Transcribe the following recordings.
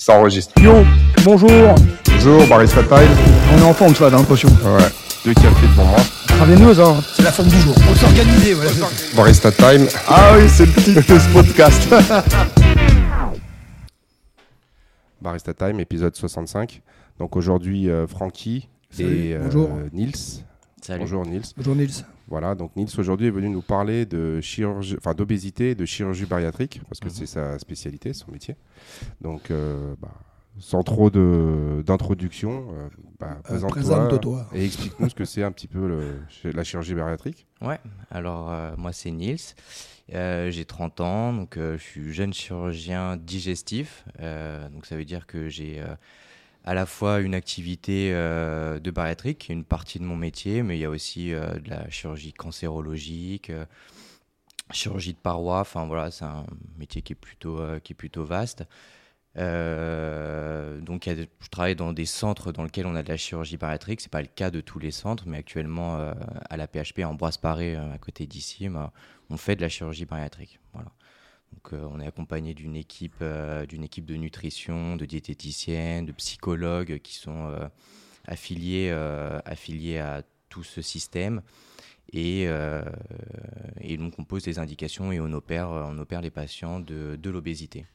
Ça enregistre. Yo, bonjour. Bonjour, Barista Time. On est en forme, ça, j'ai l'impression. Ouais, deux cafés devant moi. Travaillez-nous, ça. C'est la forme du jour. Faut s'organiser, voilà. Barista Time. Ah oui, c'est le titre de ce podcast. Barista Time, épisode 65. Donc aujourd'hui, euh, Francky et euh, bonjour. Nils. Salut. Bonjour Nils. Bonjour Nils. Voilà, donc Nils aujourd'hui est venu nous parler de chirurgie, enfin d'obésité et de chirurgie bariatrique, parce que Mhm. c'est sa spécialité, son métier. Donc, euh, bah, sans trop de- d'introduction, euh, bah, Euh, présente-toi Présente-toi. et explique-nous ce que c'est un petit peu le- la chirurgie bariatrique. Ouais, alors euh, moi c'est Nils, Euh, j'ai 30 ans, donc euh, je suis jeune chirurgien digestif, Euh, donc ça veut dire que j'ai euh, à la fois une activité euh, de bariatrique, qui est une partie de mon métier, mais il y a aussi euh, de la chirurgie cancérologique, euh, chirurgie de paroi, enfin c'est un métier qui est plutôt, vaste. Donc je travaille dans des centres dans lesquels on a de la chirurgie bariatrique. C'est pas le cas de tous les centres, mais actuellement à la PHP à Ambroise Paré, à côté d'ici, bah, on fait de la chirurgie bariatrique. Euh, on est accompagné d'une équipe, euh, d'une équipe de nutrition, de diététiciennes, de psychologues qui sont euh, affiliés, à tout ce système. Et, donc on pose des indications et on opère, les patients de l'obésité.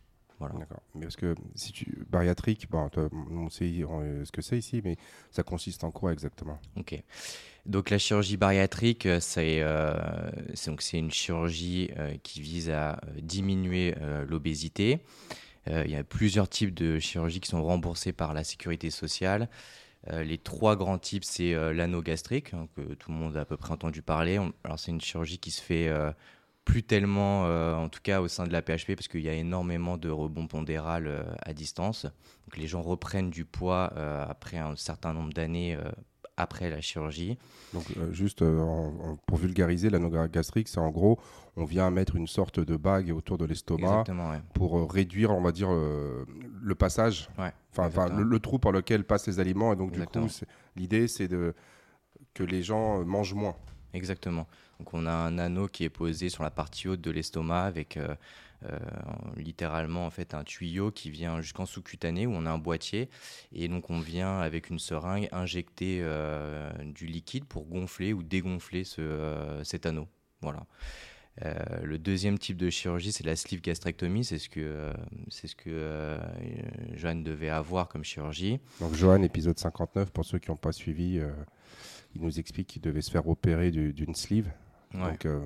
Voilà. D'accord. Mais parce que si tu bariatrique, bon, on sait euh, ce que c'est ici, mais ça consiste en quoi exactement? Ok. Donc la chirurgie bariatrique, euh, c'est euh, c'est- donc c'est une chirurgie euh, qui vise à diminuer euh, l'obésité. Il y a plusieurs types de chirurgies qui sont remboursées par la sécurité sociale. Les trois grands types, c'est euh, l'anneau gastrique, hein, que tout le monde a à peu près entendu parler. On- alors c'est une chirurgie qui se fait plus tellement, euh, en tout cas au sein de la PHP, parce qu'il y a énormément de rebond pondéral euh, à distance. Donc les gens reprennent du poids euh, après un certain nombre d'années après la chirurgie. Donc, juste en- pour vulgariser, l'anneau gastrique, c'est en gros, on vient mettre une sorte de bague autour de l'estomac ouais. pour réduire, on va dire, le passage, Ouais, enfin, le, le trou par lequel passent les aliments. Et donc, Exactement. du coup, l'idée, c'est que les gens mangent moins. Exactement. Donc on a un anneau qui est posé sur la partie haute de l'estomac avec euh, euh, littéralement en fait un tuyau qui vient jusqu'en sous-cutané où on a un boîtier et donc on vient avec une seringue injecter euh, du liquide pour gonfler ou dégonfler ce, cet anneau. Voilà. Le deuxième type de chirurgie, c'est la sleeve gastrectomie. C'est ce que, euh, ce que Joanne devait avoir comme chirurgie. Donc, Johan, épisode 59, pour ceux qui n'ont pas suivi, il nous explique qu'il devait se faire opérer du- d'une sleeve. Ouais. Donc, euh,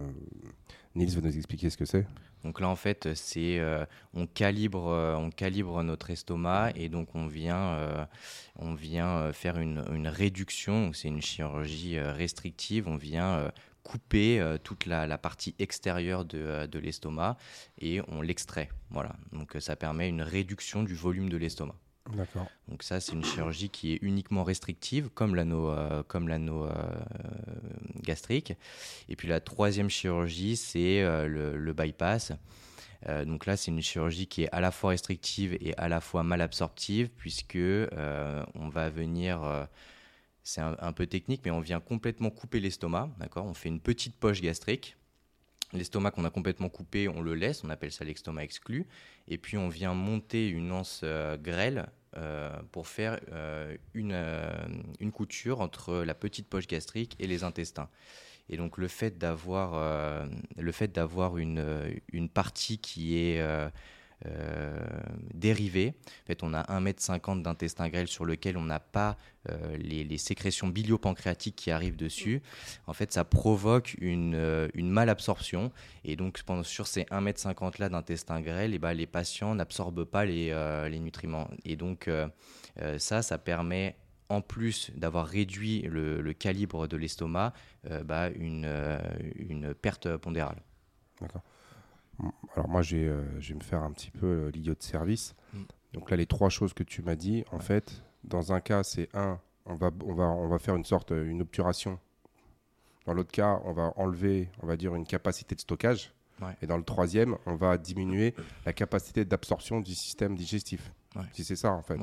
Nils va nous expliquer ce que c'est. Donc là, en fait, c'est euh, on calibre, euh, on calibre notre estomac et donc on vient, euh, on vient faire une, une réduction. C'est une chirurgie restrictive. On vient couper toute la, la partie extérieure de, de l'estomac et on l'extrait. Voilà. Donc ça permet une réduction du volume de l'estomac. Donc ça, c'est une chirurgie qui est uniquement restrictive, comme l'anneau, euh, comme l'anneau euh, gastrique. Et puis la troisième chirurgie, c'est euh, le, bypass. Donc là, c'est une chirurgie qui est à la fois restrictive et à la fois mal absorptive, puisque on va venir, c'est un, peu technique, mais on vient complètement couper l'estomac, d'accord? On fait une petite poche gastrique. L'estomac qu'on a complètement coupé, on le laisse, on appelle ça l'estomac exclu. Et puis on vient monter une anse euh, grêle pour faire euh, une, euh, une couture entre la petite poche gastrique et les intestins. Et donc le fait d'avoir euh, une, euh, une partie qui est euh, dérivée, en fait on a 1,50 m d'intestin grêle sur lequel on n'a pas euh, les, les sécrétions biliopancréatiques qui arrivent dessus, en fait ça provoque une, euh, malabsorption et donc sur ces 1,50 m là d'intestin grêle, et ben, les patients n'absorbent pas les, nutriments. Et donc ça, ça permet en plus d'avoir réduit le, calibre de l'estomac, bah, une, une perte pondérale. Alors moi, je vais, euh, je vais me faire un petit peu euh, l'idiot de service. Mm. Donc là, les trois choses que tu m'as dit, en fait, dans un cas, c'est un, on va, on va, on va faire une sorte, euh, une obturation. Dans l'autre cas, on va enlever, on va dire, une capacité de stockage. Ouais. Et dans le troisième, on va diminuer la capacité d'absorption du système digestif. Ouais. Si c'est ça, en fait.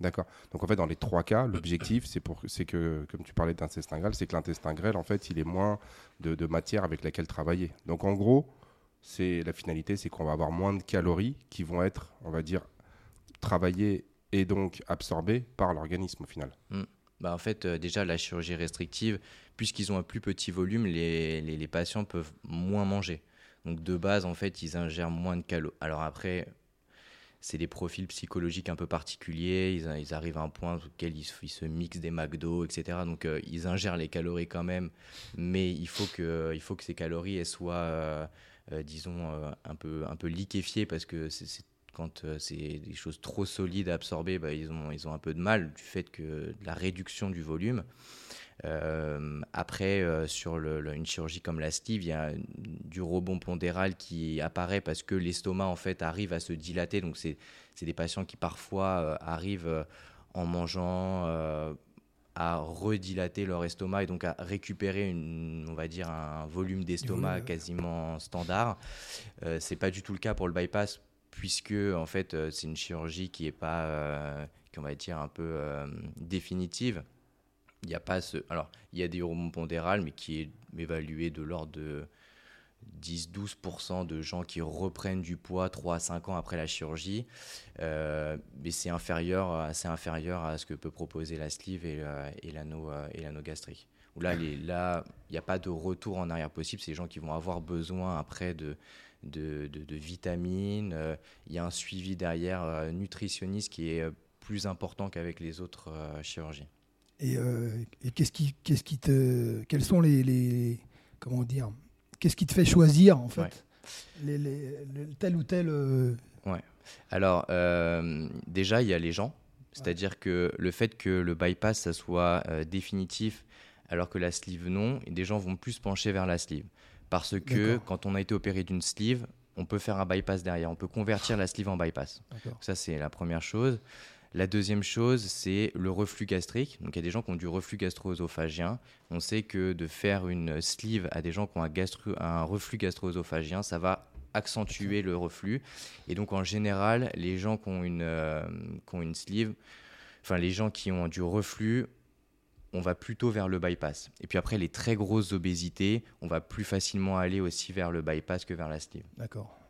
D'accord. Donc en fait, dans les trois cas, l'objectif, c'est pour, c'est que, comme tu parlais d'intestin grêle, c'est que l'intestin grêle, en fait, il est moins de, de matière avec laquelle travailler. Donc en gros, c'est la finalité, c'est qu'on va avoir moins de calories qui vont être, on va dire, travaillée et donc absorbée par l'organisme au final. Bah, en fait, euh, déjà, la chirurgie restrictive, puisqu'ils ont un plus petit volume, les, les- patients peuvent moins manger. Donc, de base, en fait, ils ingèrent moins de calories. Alors après, c'est des profils psychologiques un peu particuliers. Ils, ils arrivent à un point auquel ils, ils se mixent des McDo, etc. Donc, euh, ils ingèrent les calories quand même. Mais il faut que, il faut que ces calories soient, euh, disons, euh, un, peu, un peu liquéfiées parce que c'est quand euh, c'est des choses trop solides à absorber, bah, ils, ont, ils ont un peu de mal du fait que de la réduction du volume. Euh, après, euh, sur une chirurgie comme la sleeve, il y a du rebond pondéral qui apparaît parce que l'estomac en fait arrive à se dilater. Donc c'est des patients qui parfois euh, arrivent euh, en mangeant euh, à redilater leur estomac et donc à récupérer une, on va dire un volume d'estomac quasiment standard. Euh, c'est pas du tout le cas pour le bypass puisque en fait euh, c'est une chirurgie qui est pas euh, qu'on va dire un peu euh, définitive. Il n'y a pas ce. Alors, il y a des hormones pondérales, mais qui est évalué de l'ordre de 10-12% de gens qui reprennent du poids 3 à 5 ans après la chirurgie. Euh, mais c'est inférieur, c'est inférieur à ce que peut proposer la sleeve et, et l'anneau euh, gastrique. Là, les- il n'y a pas de retour en arrière possible. C'est des gens qui vont avoir besoin après de, de, de- vitamines. Euh, Il y a un suivi derrière euh, nutritionniste qui est euh, plus important qu'avec les autres euh, chirurgies. Et, euh, qu'est-ce qui, qu'est-ce qui te, quels sont les, les- comment dire, qu'est-ce qui te fait choisir en fait Ouais. les, les- le- tel ou tel euh, Alors, euh, déjà, il y a les gens. C'est-à-dire que le fait que le bypass, ça soit euh, définitif, alors que la sleeve non, et des gens vont plus se pencher vers la sleeve. Parce que quand on a été opéré d'une sleeve, on peut faire un bypass derrière. On peut convertir la sleeve en bypass. Ça, c'est la première chose. La deuxième chose, c'est le reflux gastrique. Donc, il y a des gens qui ont du reflux gastro-œsophagien. On sait que de faire une sleeve à des gens qui ont un, reflux gastro-œsophagien, ça va accentuer le reflux. Et donc, en général, les gens qui ont une, euh, qui ont une sleeve, enfin, les gens qui ont du reflux, on va plutôt vers le bypass. Et puis après, les très grosses obésités, on va plus facilement aller aussi vers le bypass que vers la sleeve. D'accord.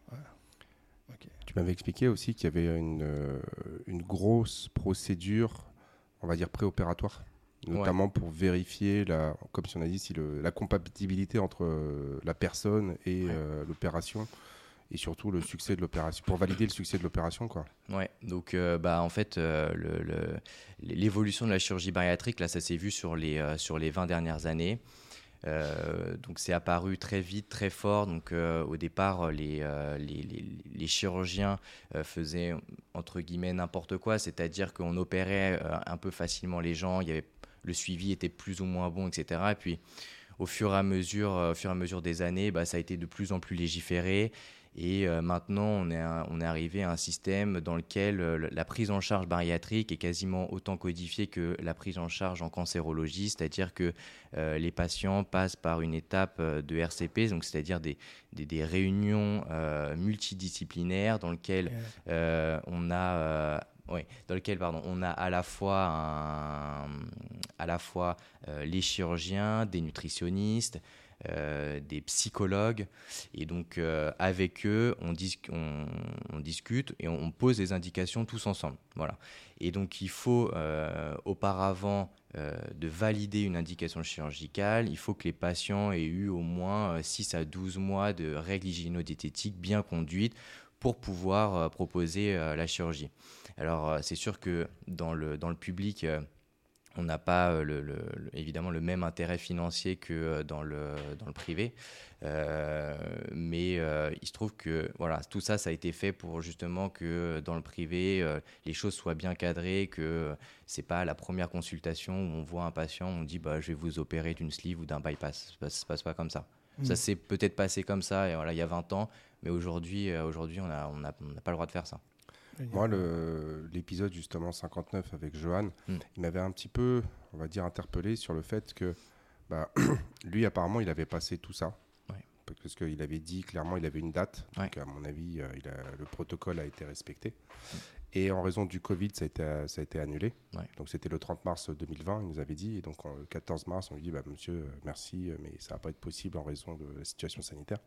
Tu m'avais expliqué aussi qu'il y avait une, euh, une grosse procédure, on va dire préopératoire, notamment pour vérifier, la, comme si on a dit, si le- la compatibilité entre euh, la personne et Ouais. euh, l'opération, et surtout le succès de l'opération, pour valider le succès de l'opération. quoi. Ouais, donc euh, bah, en fait, euh, le- le- l'évolution de la chirurgie bariatrique, là, ça s'est vu sur les, euh, sur les 20 dernières années. Euh, donc c'est apparu très vite, très fort. Donc euh, au départ, les, euh, les, les- les chirurgiens faisaient entre guillemets n'importe quoi, c'est-à-dire qu'on opérait un peu facilement les gens, il y avait, le suivi était plus ou moins bon, etc. Et puis au fur et à mesure, au fur et à mesure des années, bah, ça a été de plus en plus légiféré. Et euh, maintenant, on est, un- on est arrivé à un système dans lequel euh, la prise en charge bariatrique est quasiment autant codifiée que la prise en charge en cancérologie, c'est-à-dire que euh, les patients passent par une étape de RCP, donc c'est-à-dire des, des, des réunions euh, multidisciplinaires dans lesquelles euh, on a oui, dans lequel pardon, on a à la fois, un- à la fois euh, les chirurgiens, des nutritionnistes, euh, des psychologues, et donc euh, avec eux, on, dis- on- on discute et on, pose des indications tous ensemble. Voilà. Et donc il faut euh, auparavant de valider une indication chirurgicale, il faut que les patients aient eu au moins euh, 6 à 12 mois de règles hygiéno-diététiques bien conduites pour pouvoir proposer la chirurgie. Alors c'est sûr que dans le, dans le public, on n'a pas euh, le, le- le- évidemment le même intérêt financier que euh, dans le, dans le privé. Euh, mais euh, il se trouve que voilà, tout ça, ça a été fait pour justement que dans le privé, euh, les choses soient bien cadrées, que c'est pas la première consultation où on voit un patient, on dit bah, je vais vous opérer d'une sleeve ou d'un bypass. Ça se passe- se passe pas comme ça. Mm. Ça s'est peut-être passé comme ça et voilà, il y a 20 ans, mais aujourd'hui, aujourd'hui on n'a on a, on n'a pas le droit de faire ça. Moi, l'épisode justement 59 avec Johan, Mm. il m'avait un petit peu, on va dire, interpellé sur le fait que bah, lui, apparemment, il avait passé tout ça. Ouais. Parce qu'il avait dit clairement, il avait une date. Ouais. Donc, à mon avis, euh, il a- le protocole a été respecté. Et en raison du Covid, ça a été, ça a été annulé. Ouais. Donc, c'était le 30 mars 2020, il nous avait dit. Et donc, le 14 mars, on lui dit bah, Monsieur, euh, merci, euh, mais ça va pas être possible en raison de la situation sanitaire.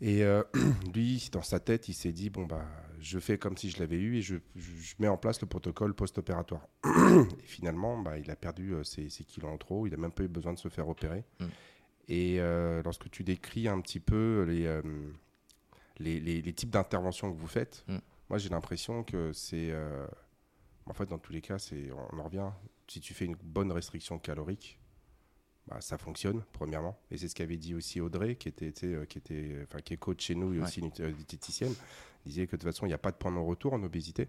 Et euh, lui, dans sa tête, il s'est dit bon bah, je fais comme si je l'avais eu et je, je- je mets en place le protocole post-opératoire. et finalement, bah, il a perdu euh, ses, ses kilos en trop. Il a même pas eu besoin de se faire opérer. Mm. Et euh, lorsque tu décris un petit peu les euh, les, les- les types d'interventions que vous faites, Mm. moi j'ai l'impression que c'est en fait dans tous les cas, c'est on en revient. Si tu fais une bonne restriction calorique, bah, ça fonctionne, premièrement. Et c'est ce qu'avait dit aussi Audrey, qui était, euh, qui, était, enfin, qui est coach chez nous et Ouais. aussi nut- euh, diététicienne. disait que de toute façon, il n'y a pas de point de non-retour en obésité.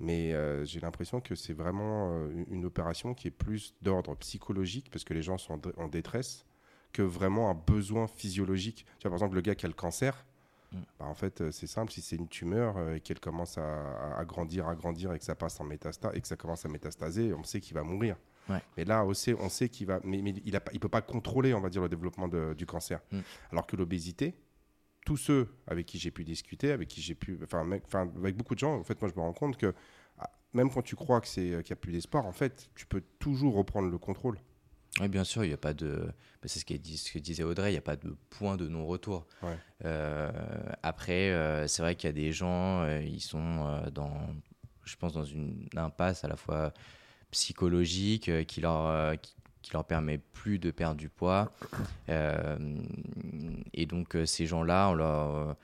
Mais euh, j'ai l'impression que c'est vraiment euh, une- une opération qui est plus d'ordre psychologique, parce que les gens sont en dé- en détresse, que vraiment un besoin physiologique. Tu vois, par exemple, le gars qui a le cancer, Mm. bah, en fait, euh, c'est simple, si c'est une tumeur euh, et qu'elle commence à, à- à grandir, à grandir et que ça passe en métastase et que ça commence à métastaser, on sait qu'il va mourir. Ouais. Mais là, on sait, on sait qu'il va, mais, mais il ne peut pas contrôler, on va dire, le développement de- du cancer. Mm. Alors que l'obésité, tous ceux avec qui j'ai pu discuter, avec qui j'ai pu, enfin, avec beaucoup de gens, en fait, moi, je me rends compte que ah, même quand tu crois que c'est qu'il n'y a plus d'espoir, en fait, tu peux toujours reprendre le contrôle. Oui, bien sûr, il n'y a pas de. c'est ce, que disait Audrey, il n'y a pas de point de non-retour. Ouais. Euh, après, euh, c'est vrai qu'il y a des gens, euh, ils sont euh, dans, je pense, dans une impasse à la fois psychologique euh, qui leur. euh, qui, leur permet plus de perdre du poids. Euh, et donc, ces gens-là, on leur.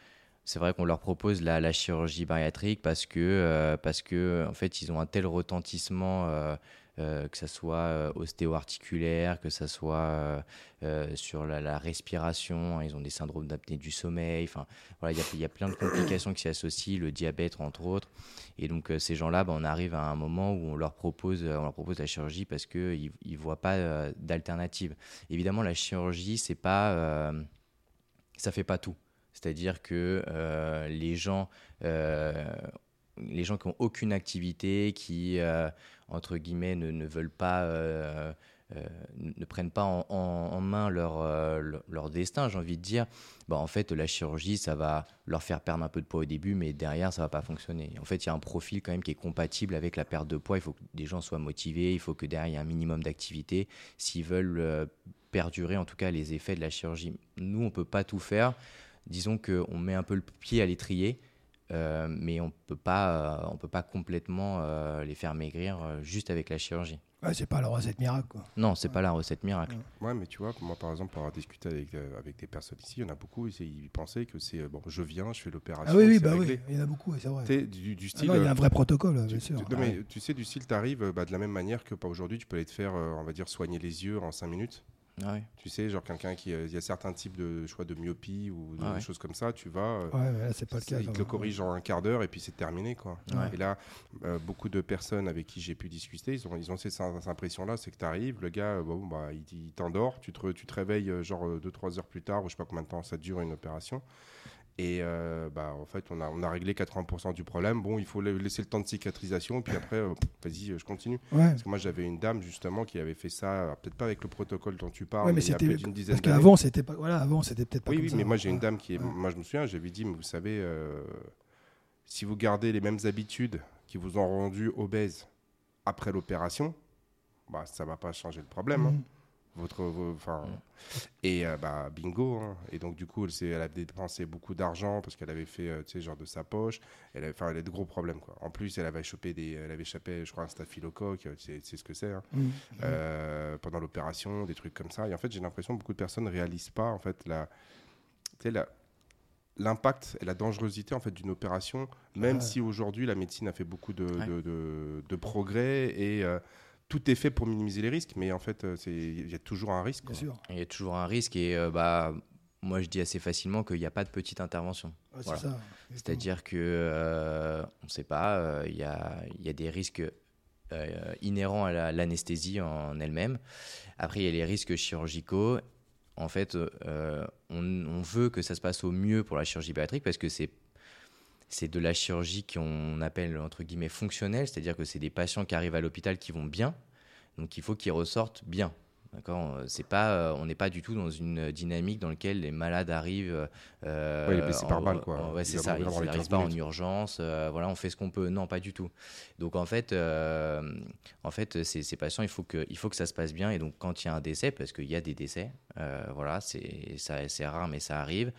c'est vrai qu'on leur propose la, chirurgie bariatrique parce que, parce en fait, ils ont un tel retentissement euh, que ça soit euh, ostéo-articulaire, que ça soit euh, sur la, respiration, hein, ils ont des syndromes d'apnée du sommeil, enfin voilà, il y a- plein de complications qui s'y associent, le diabète entre autres, et donc ces gens-là, bah, on arrive à un moment où on leur propose, on leur propose la chirurgie parce qu'ils ne voient pas d'alternative. Évidemment, la chirurgie, c'est pas, ça fait pas tout. C'est-à-dire que les gens, euh, les gens qui ont aucune activité, qui euh, entre guillemets ne, ne veulent pas, euh, euh, ne ne prennent pas en, main leur, leur, destin, j'ai envie de dire, bah, en fait la chirurgie ça va leur faire perdre un peu de poids au début, mais derrière ça va pas fonctionner. En fait il y a un profil quand même qui est compatible avec la perte de poids. Il faut que des gens soient motivés, il faut que derrière il y ait un minimum d'activité s'ils veulent perdurer en tout cas les effets de la chirurgie. Nous on peut pas tout faire disons qu'on met un peu le pied à l'étrier, euh, mais on peut pas, euh, on peut pas complètement euh, les faire maigrir euh, juste avec la chirurgie. Ouais, c'est pas la recette miracle. Quoi. Non, c'est pas la recette miracle. Ouais, mais tu vois, moi par exemple, pour avoir discuté avec, euh, avec des personnes ici, il y en a beaucoup, ils, ils pensaient que c'est bon, je viens, je fais l'opération. Ah oui, oui, bah réglé. oui, il y en a beaucoup, ouais, c'est vrai. Du, du Ah style. non, il y a un vrai protocole, bien sûr. tu- non, mais tu sais, du style, tu arrives de la même manière que pas aujourd'hui, tu peux aller te faire, euh, on va dire, soigner les yeux en 5 minutes. Ah ouais. Tu sais, genre quelqu'un qui. euh, Il y a certains types de choix de myopie ou de Ah ouais. choses comme ça, tu vas. euh, Ouais, mais là, c'est pas le cas. te le corrige en un quart d'heure et puis c'est terminé. Quoi. Ouais. Et là, euh, beaucoup de personnes avec qui j'ai pu discuter, ils ont, ils ont cette, cette impression-là c'est que tu arrives, le gars, bon, bah, il, il t'endort, tu te, tu te réveilles genre 2-3 heures plus tard, ou je sais pas combien de temps ça dure une opération. Et euh, bah, en fait, on a, on a réglé 80% du problème. Bon, il faut la- laisser le temps de cicatrisation, et puis après, euh, vas-y, euh, je continue. Ouais, Parce que moi, j'avais une dame justement qui avait fait ça, peut-être pas avec le protocole dont tu parles, ouais, mais mais il y a d'une dizaine Parce qu'avant, c'était pas. Voilà, avant, c'était peut-être pas Oui, comme oui, ça. mais moi j'ai une dame qui est. Moi je me souviens, j'avais dit, mais vous savez, euh, si vous gardez les mêmes habitudes qui vous ont rendu obèse après l'opération, bah, ça va pas changer le problème. hein. Votre, enfin, Mhm. Et euh, bah, bingo. hein. Et donc, du coup, elle, elle a dépensé beaucoup d'argent parce qu'elle avait fait, euh, tu sais, genre de sa poche. Elle avait, elle a de gros problèmes, quoi. En plus, elle avait chopé des. Elle avait échappé, je crois, un staphylocoque, euh, c'est c'est ce que c'est. hein. Euh, pendant l'opération, des trucs comme ça. Et en fait, j'ai l'impression que beaucoup de personnes ne réalisent pas en fait la, tu sais, la- l'impact et la dangerosité en fait d'une opération, même Ouais. si aujourd'hui la médecine a fait beaucoup de, Ouais. de, de- de progrès et tout est fait pour minimiser les risques, mais en fait, euh, c'est- il y a toujours un risque. Bien sûr. Il y a toujours un risque et euh, bah, moi je dis assez facilement qu'il n'y a pas de petite intervention. C'est Voilà. ça. C'est-à-dire que euh, on ne sait pas, euh, il y, a, il y a des risques euh, inhérents à la- l'anesthésie en elle-même. Après, il y a les risques chirurgicaux. En fait, euh, on, on veut que ça se passe au mieux pour la chirurgie bariatrique parce que c'est c'est de la chirurgie qu'on appelle entre guillemets fonctionnelle, c'est-à-dire que c'est des patients qui arrivent à l'hôpital qui vont bien, donc il faut qu'ils ressortent bien. D'accord, c'est pas, euh, on n'est pas du tout dans une dynamique dans laquelle les malades arrivent. euh, les blessés par balle, quoi. ouais, c'est ça. Ils n'arrivent 15 pas en urgence. euh, voilà, on fait ce qu'on peut. Non, pas du tout. Donc en fait, euh, en fait, ces, ces patients, il faut que, il faut que ça se passe bien. Et donc quand il y a un décès, parce qu'il y a des décès, voilà, c'est, ça, c'est rare, mais ça arrive.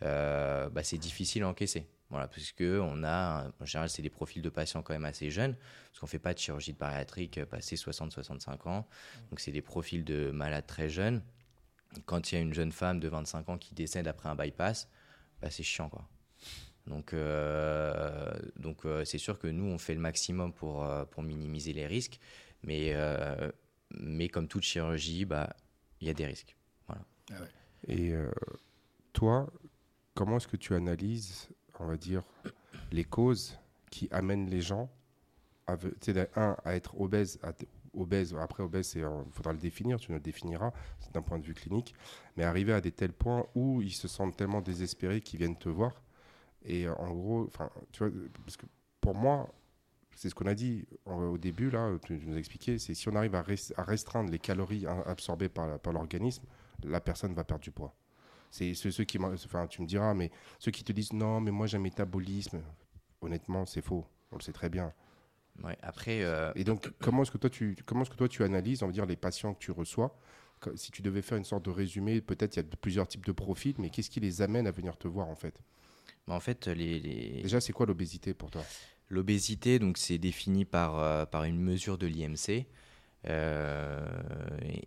bah, c'est difficile à encaisser. Voilà, puisque on a, en général, c'est des profils de patients quand même assez jeunes, parce qu'on fait pas de chirurgie de bariatrique euh, passé 60-65 ans. Donc, c'est des profils de malades très jeunes. Quand il y a une jeune femme de 25 ans qui décède après un bypass, bah, c'est chiant, quoi. Donc, euh, donc euh, c'est sûr que nous, on fait le maximum pour, euh, pour minimiser les risques, mais, euh, mais comme toute chirurgie, bah, il y a des risques. Et euh, toi, comment est-ce que tu analyses, on va dire, les causes qui amènent les gens à, un, à être obèse, obèse, après obèse, il faudra le définir, tu nous le définiras d'un point de vue clinique, mais arriver à des tels points où ils se sentent tellement désespérés qu'ils viennent te voir. Et euh, en gros, tu vois, parce que pour moi, c'est ce qu'on a dit au début, là, tu nous as expliqué, c'est si on arrive à, res- à restreindre les calories absorbées par l'organisme, la personne va perdre du poids. C'est ceux, ceux qui, enfin, tu me diras, mais ceux qui te disent non, mais moi j'ai un métabolisme, honnêtement, c'est faux. On le sait très bien. Ouais, après, euh, Et donc, comment est-ce que toi tu, comment est-ce que toi tu analyses, on va dire, les patients que tu reçois? Si tu devais faire une sorte de résumé, peut-être il y a plusieurs types de profils, mais qu'est-ce qui les amène à venir te voir en fait? Bah, en fait, les, les- Déjà, c'est quoi l'obésité pour toi? L'obésité, donc c'est défini par, euh, par une mesure de l'IMC. Euh,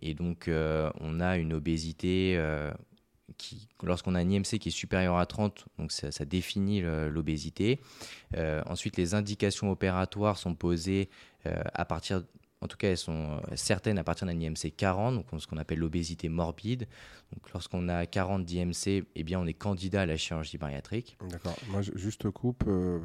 et, donc, euh, on a une obésité qui, lorsqu'on a un IMC qui est supérieur à 30, donc ça, ça définit l'obésité. Euh, ensuite, les indications opératoires sont posées euh, à partir, en tout cas, elles sont euh, certaines à partir d'un IMC 40, donc ce qu'on appelle l'obésité morbide. Donc, lorsqu'on a 40 d'IMC, eh bien, on est candidat à la chirurgie bariatrique. D'accord. Moi, je- juste te coupe, euh,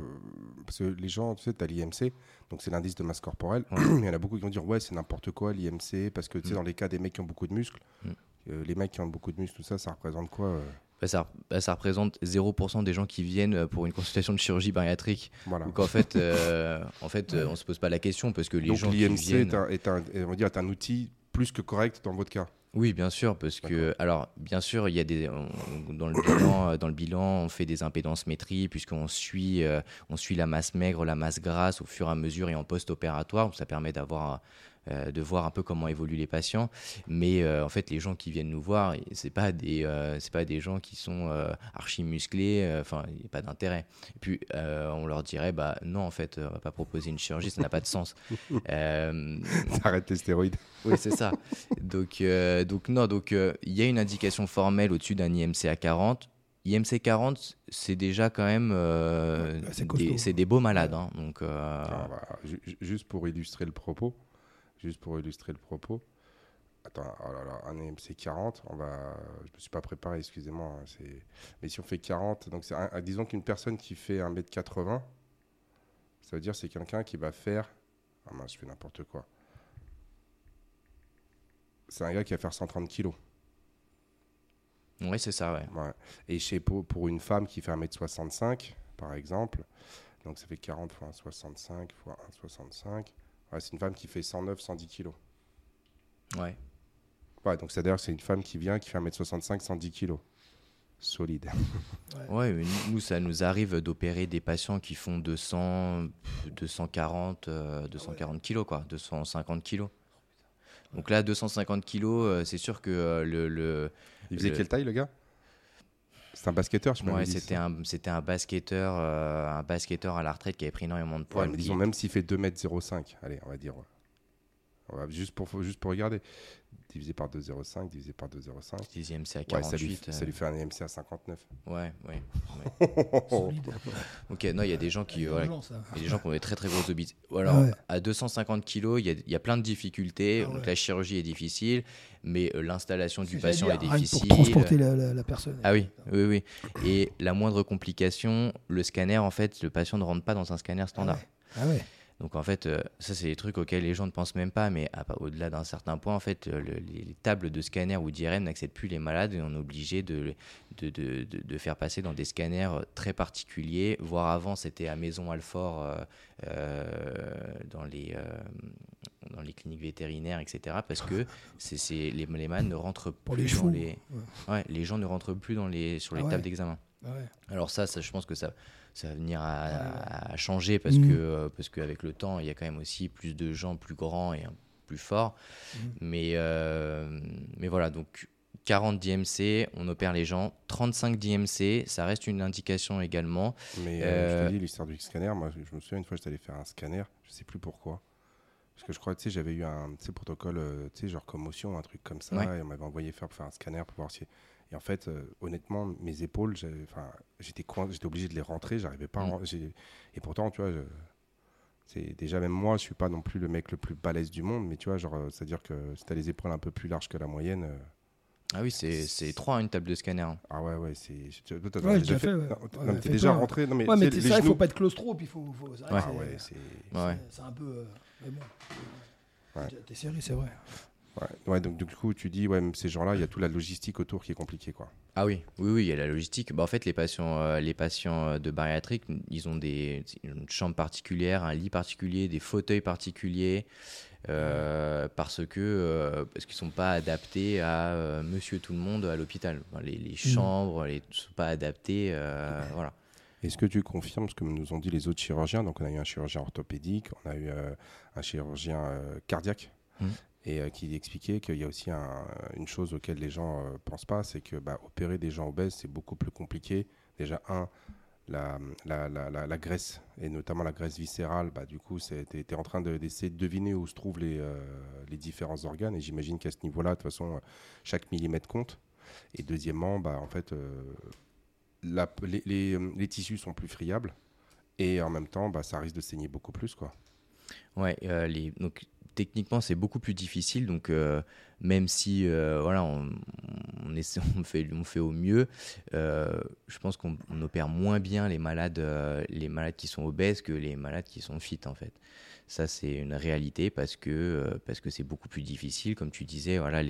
parce que les gens, tu sais, tu as l'IMC, donc c'est l'indice de masse corporelle. Ouais. Il y en a beaucoup qui vont dire, ouais, c'est n'importe quoi l'IMC, parce que tu sais, Mm. dans les cas des mecs qui ont beaucoup de muscles, Mm. Euh, les mecs qui ont beaucoup de muscles, tout ça, ça représente quoi euh, Bah, ça, bah, ça représente 0% des gens qui viennent euh, pour une consultation de chirurgie bariatrique. Voilà. Donc en fait, euh, en fait on se pose pas la question parce que les donc gens qui l'IMC viennent... est, un, est, un, on va dire, est un outil plus que correct dans votre cas. Oui, bien sûr, parce que alors bien sûr, il y a des on- dans le bilan, dans le bilan, on fait des impédances-métrie puisqu'on suit, euh, on suit la masse maigre, la masse grasse au fur et à mesure et en post-opératoire. Ça permet d'avoir euh, de voir un peu comment évoluent les patients. Mais euh, en fait, les gens qui viennent nous voir, c'est pas des euh, c'est pas des gens qui sont archi musclés. Enfin, il n'y a pas d'intérêt. Et puis on leur dirait bah non, en fait, on va pas proposer une chirurgie, ça n'a pas de sens. Arrête les stéroïdes. oui, c'est ça. Donc, donc non, donc il y a une indication formelle au-dessus d'un IMC à 40. IMC 40, c'est déjà quand même euh, c'est des, beaux malades. hein. donc, euh, Ah, bah, ju- ju- juste pour illustrer le propos, juste pour illustrer le propos. Attends, oh là là, un EMC 40, on va, je me suis pas préparé, excusez-moi. hein, mais si on fait 40, donc c'est un- un- disons qu'une personne qui fait 1m80, ça veut dire c'est quelqu'un qui va faire, ah mince, je fais n'importe quoi. C'est un gars qui va faire 130 kilos. oui, c'est ça, ouais. Ouais. Et chez, pour, pour une femme qui fait 1m65, par exemple, donc ça fait 40 fois 1,65 fois 1,65. Ouais, c'est une femme qui fait 109, 110 kilos. ouais. Ouais, donc c'est-à-dire que c'est une femme qui vient, qui fait 1m65, 110 kilos. Solide. Ouais, mais nous- ça nous arrive d'opérer des patients qui font 200, 240, euh, 240 kilos, quoi, 250 kilos. Donc là, 250 kilos, euh, c'est sûr que euh, le, le, Il faisait Le- quelle taille, le gars? C'est un basketteur, je ouais, c'était un, c'était un basketteur, euh, un basketteur à la retraite qui avait pris énormément de poids. Ouais, disons, même s'il fait 2m05, allez, on va dire. Ouais. On va, juste, pour, juste pour regarder. Divisé par 2,05, divisé par 2,05. Dixième, c'est à Ouais, ça, lui, 48. ça lui fait un EMC à 59. euh, ouais, ouais. Solide. Ok, non, il y a des gens qui, voilà, il y a des gens qui ont des très très grosses obésités. Alors, Ah ouais. à 250 kilos, il y a, il y a plein de difficultés. Ah ouais. Donc, la chirurgie est difficile, mais euh, l'installation du patient est dire, difficile. Pour transporter la, la- la personne. Ah oui, oui, oui. Et la moindre complication, le scanner, en fait, le patient ne rentre pas dans un scanner standard. Ah ouais. Donc en fait, euh, ça c'est des trucs auxquels les gens ne pensent même pas, mais au-delà d'un certain point, en fait, euh, le- les, les tables de scanner ou d'IRM n'acceptent plus les malades et on est obligé de, de, de, de- de faire passer dans des scanners très particuliers, voire avant c'était à Maison Alfort euh, euh, dans, les, euh, dans les cliniques vétérinaires, etc. Parce que c'est, c'est- les, les malades ne rentrent plus les dans les... Ouais, les gens ne rentrent plus dans les, sur les Ah ouais. tables d'examen. Ah. Alors ça, ça, je pense que ça, ça va venir à, Ouais, ouais. à changer parce Mhm. que euh, parce qu'avec le temps, il y a quand même aussi plus de gens plus grands et euh, plus forts. Mhm. Mais euh, mais voilà, donc 40 d'IMC, on opère les gens. 35 d'IMC, ça reste une indication également. Mais euh, Euh, je te dis, l'histoire du scanner, moi je me souviens une fois j'étais allé faire un scanner, je sais plus pourquoi. Parce que je crois, tu sais, j'avais eu un protocole, euh, tu sais, genre commotion, un truc comme ça, Ouais. et on m'avait envoyé faire pour faire un scanner pour voir si. Et en fait, euh, honnêtement, mes épaules, j'étais obligé de les rentrer, j'arrivais pas. à Mm. Et pourtant, tu vois, je- c'est déjà même moi, je suis pas non plus le mec le plus balèze du monde, mais tu vois, genre, euh, c'est-à-dire que si t'as les épaules un peu plus larges que la moyenne. euh, Ah oui, c'est étroit une table de scanner. hein. Ah ouais, ouais, c'est. tu- Ouais, j'ai déjà déjà fait, ouais. Non, Ouais, non, mais t'es fait déjà peur. rentré. Non, mais, Ouais, mais tu sais, c'est ça, il genoux- faut pas être claustro, puis il faut. faut Ouais. Ah ouais, c'est. c'est- Ouais. C'est un peu. euh, mais bon. Ouais. T'es sérieux, c'est vrai. Ouais, ouais, donc du coup, tu dis, ouais, même ces gens-là, il y a toute la logistique autour qui est compliquée, quoi. Ah oui, oui, oui, il y a la logistique. Bah, en fait, les patients, euh, les patients euh, de bariatrique, ils ont des, une chambre particulière, un lit particulier, des fauteuils particuliers, euh, parce que euh, parce qu'ils sont pas adaptés à euh, Monsieur tout le monde à l'hôpital. Enfin, les, les chambres, les sont pas adaptées, euh, voilà. Est-ce que tu confirmes ce que nous ont dit les autres chirurgiens? Donc, on a eu un chirurgien orthopédique, on a eu euh, un chirurgien euh, cardiaque, Mhm. Et euh, qui expliquait qu'il y a aussi un- une chose auquel les gens ne pensent pas, c'est que bah, opérer des gens obèses, c'est beaucoup plus compliqué. Déjà, un, la, graisse, et notamment la graisse viscérale, bah, du coup, tu es en train de- d'essayer de, deviner où se trouvent les, euh, les différents organes, et j'imagine qu'à ce niveau-là, de toute façon, euh, chaque millimètre compte. Et deuxièmement, bah, en fait, euh, les, euh, tissus sont plus friables, et en même temps, ça risque de saigner beaucoup plus. Quoi. Ouais, euh, donc techniquement c'est beaucoup plus difficile. Donc euh, même si euh, voilà, on, fait, au mieux, euh, je pense qu'on on opère moins bien les malades, les malades qui sont obèses que les malades qui sont fit en fait. Ça c'est une réalité parce que parce que c'est beaucoup plus difficile, comme tu disais. Voilà,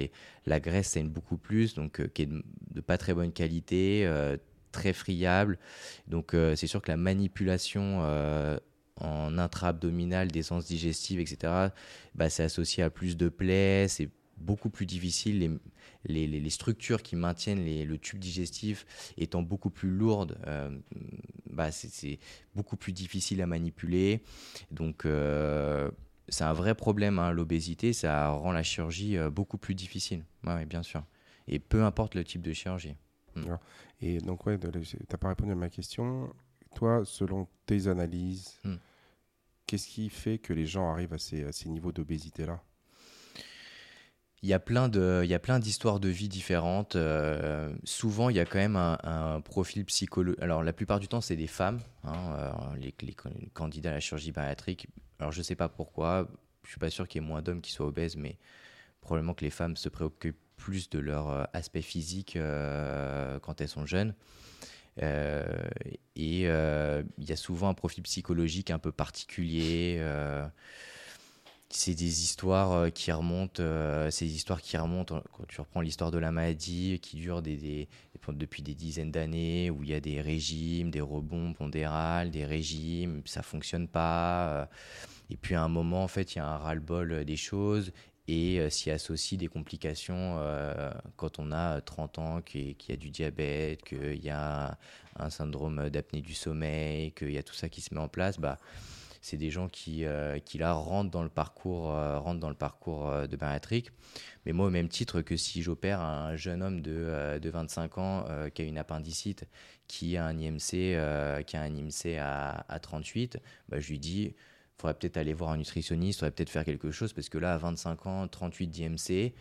la graisse saigne beaucoup plus, donc qui est de, pas très bonne qualité. très friable donc c'est sûr que la manipulation en intra-abdominal, des sens digestifs, etc., bah, c'est associé à plus de plaies, c'est beaucoup plus difficile. Les, les, les- les structures qui maintiennent les- le tube digestif étant beaucoup plus lourdes, euh, bah, c'est- beaucoup plus difficile à manipuler. Donc, euh, c'est un vrai problème, hein, l'obésité, ça rend la chirurgie euh, beaucoup plus difficile. Ouais, bien sûr. Et peu importe le type de chirurgie. Et donc, ouais, tu n'as pas répondu à ma question. Toi, selon tes analyses, Hmm. Qu'est-ce qui fait que les gens arrivent à ces, niveaux d'obésité-là? Il y a plein d'histoires de vie différentes. Euh, souvent, il y a quand même un, profil psychologique. Alors, la plupart du temps, c'est des femmes, hein, les, les can- les candidats à la chirurgie bariatrique. Alors, je sais pas pourquoi. Je suis pas sûr qu'il y ait moins d'hommes qui soient obèses, mais probablement que les femmes se préoccupent plus de leur euh, aspect physique euh, quand elles sont jeunes. Euh, et euh, il y a souvent un profil psychologique un peu particulier. euh, c'est des histoires qui remontent, des histoires qui remontent quand tu reprends l'histoire de la maladie, qui dure depuis des dizaines d'années, où il y a des régimes, des rebonds pondérales, des régimes, ça fonctionne pas. et puis à un moment, en fait, il y a un ras-le-bol des choses et euh, s'y associent des complications euh, quand on a 30 ans, qu'il y a du diabète, qu'il y a un syndrome d'apnée du sommeil, qu'il y a tout ça qui se met en place. Bah, c'est des gens qui, euh, qui là rentrent dans le parcours, euh, rentrent dans le parcours euh, de bariatrique. Mais moi, au même titre que si j'opère un jeune homme de, euh, de 25 ans euh, qui a une appendicite, qui a un IMC, euh, qui a un IMC à, à 38, bah, je lui dis, faudrait peut-être aller voir un nutritionniste, faudrait peut-être faire quelque chose, parce que là, à 25 ans, 38 d'IMC,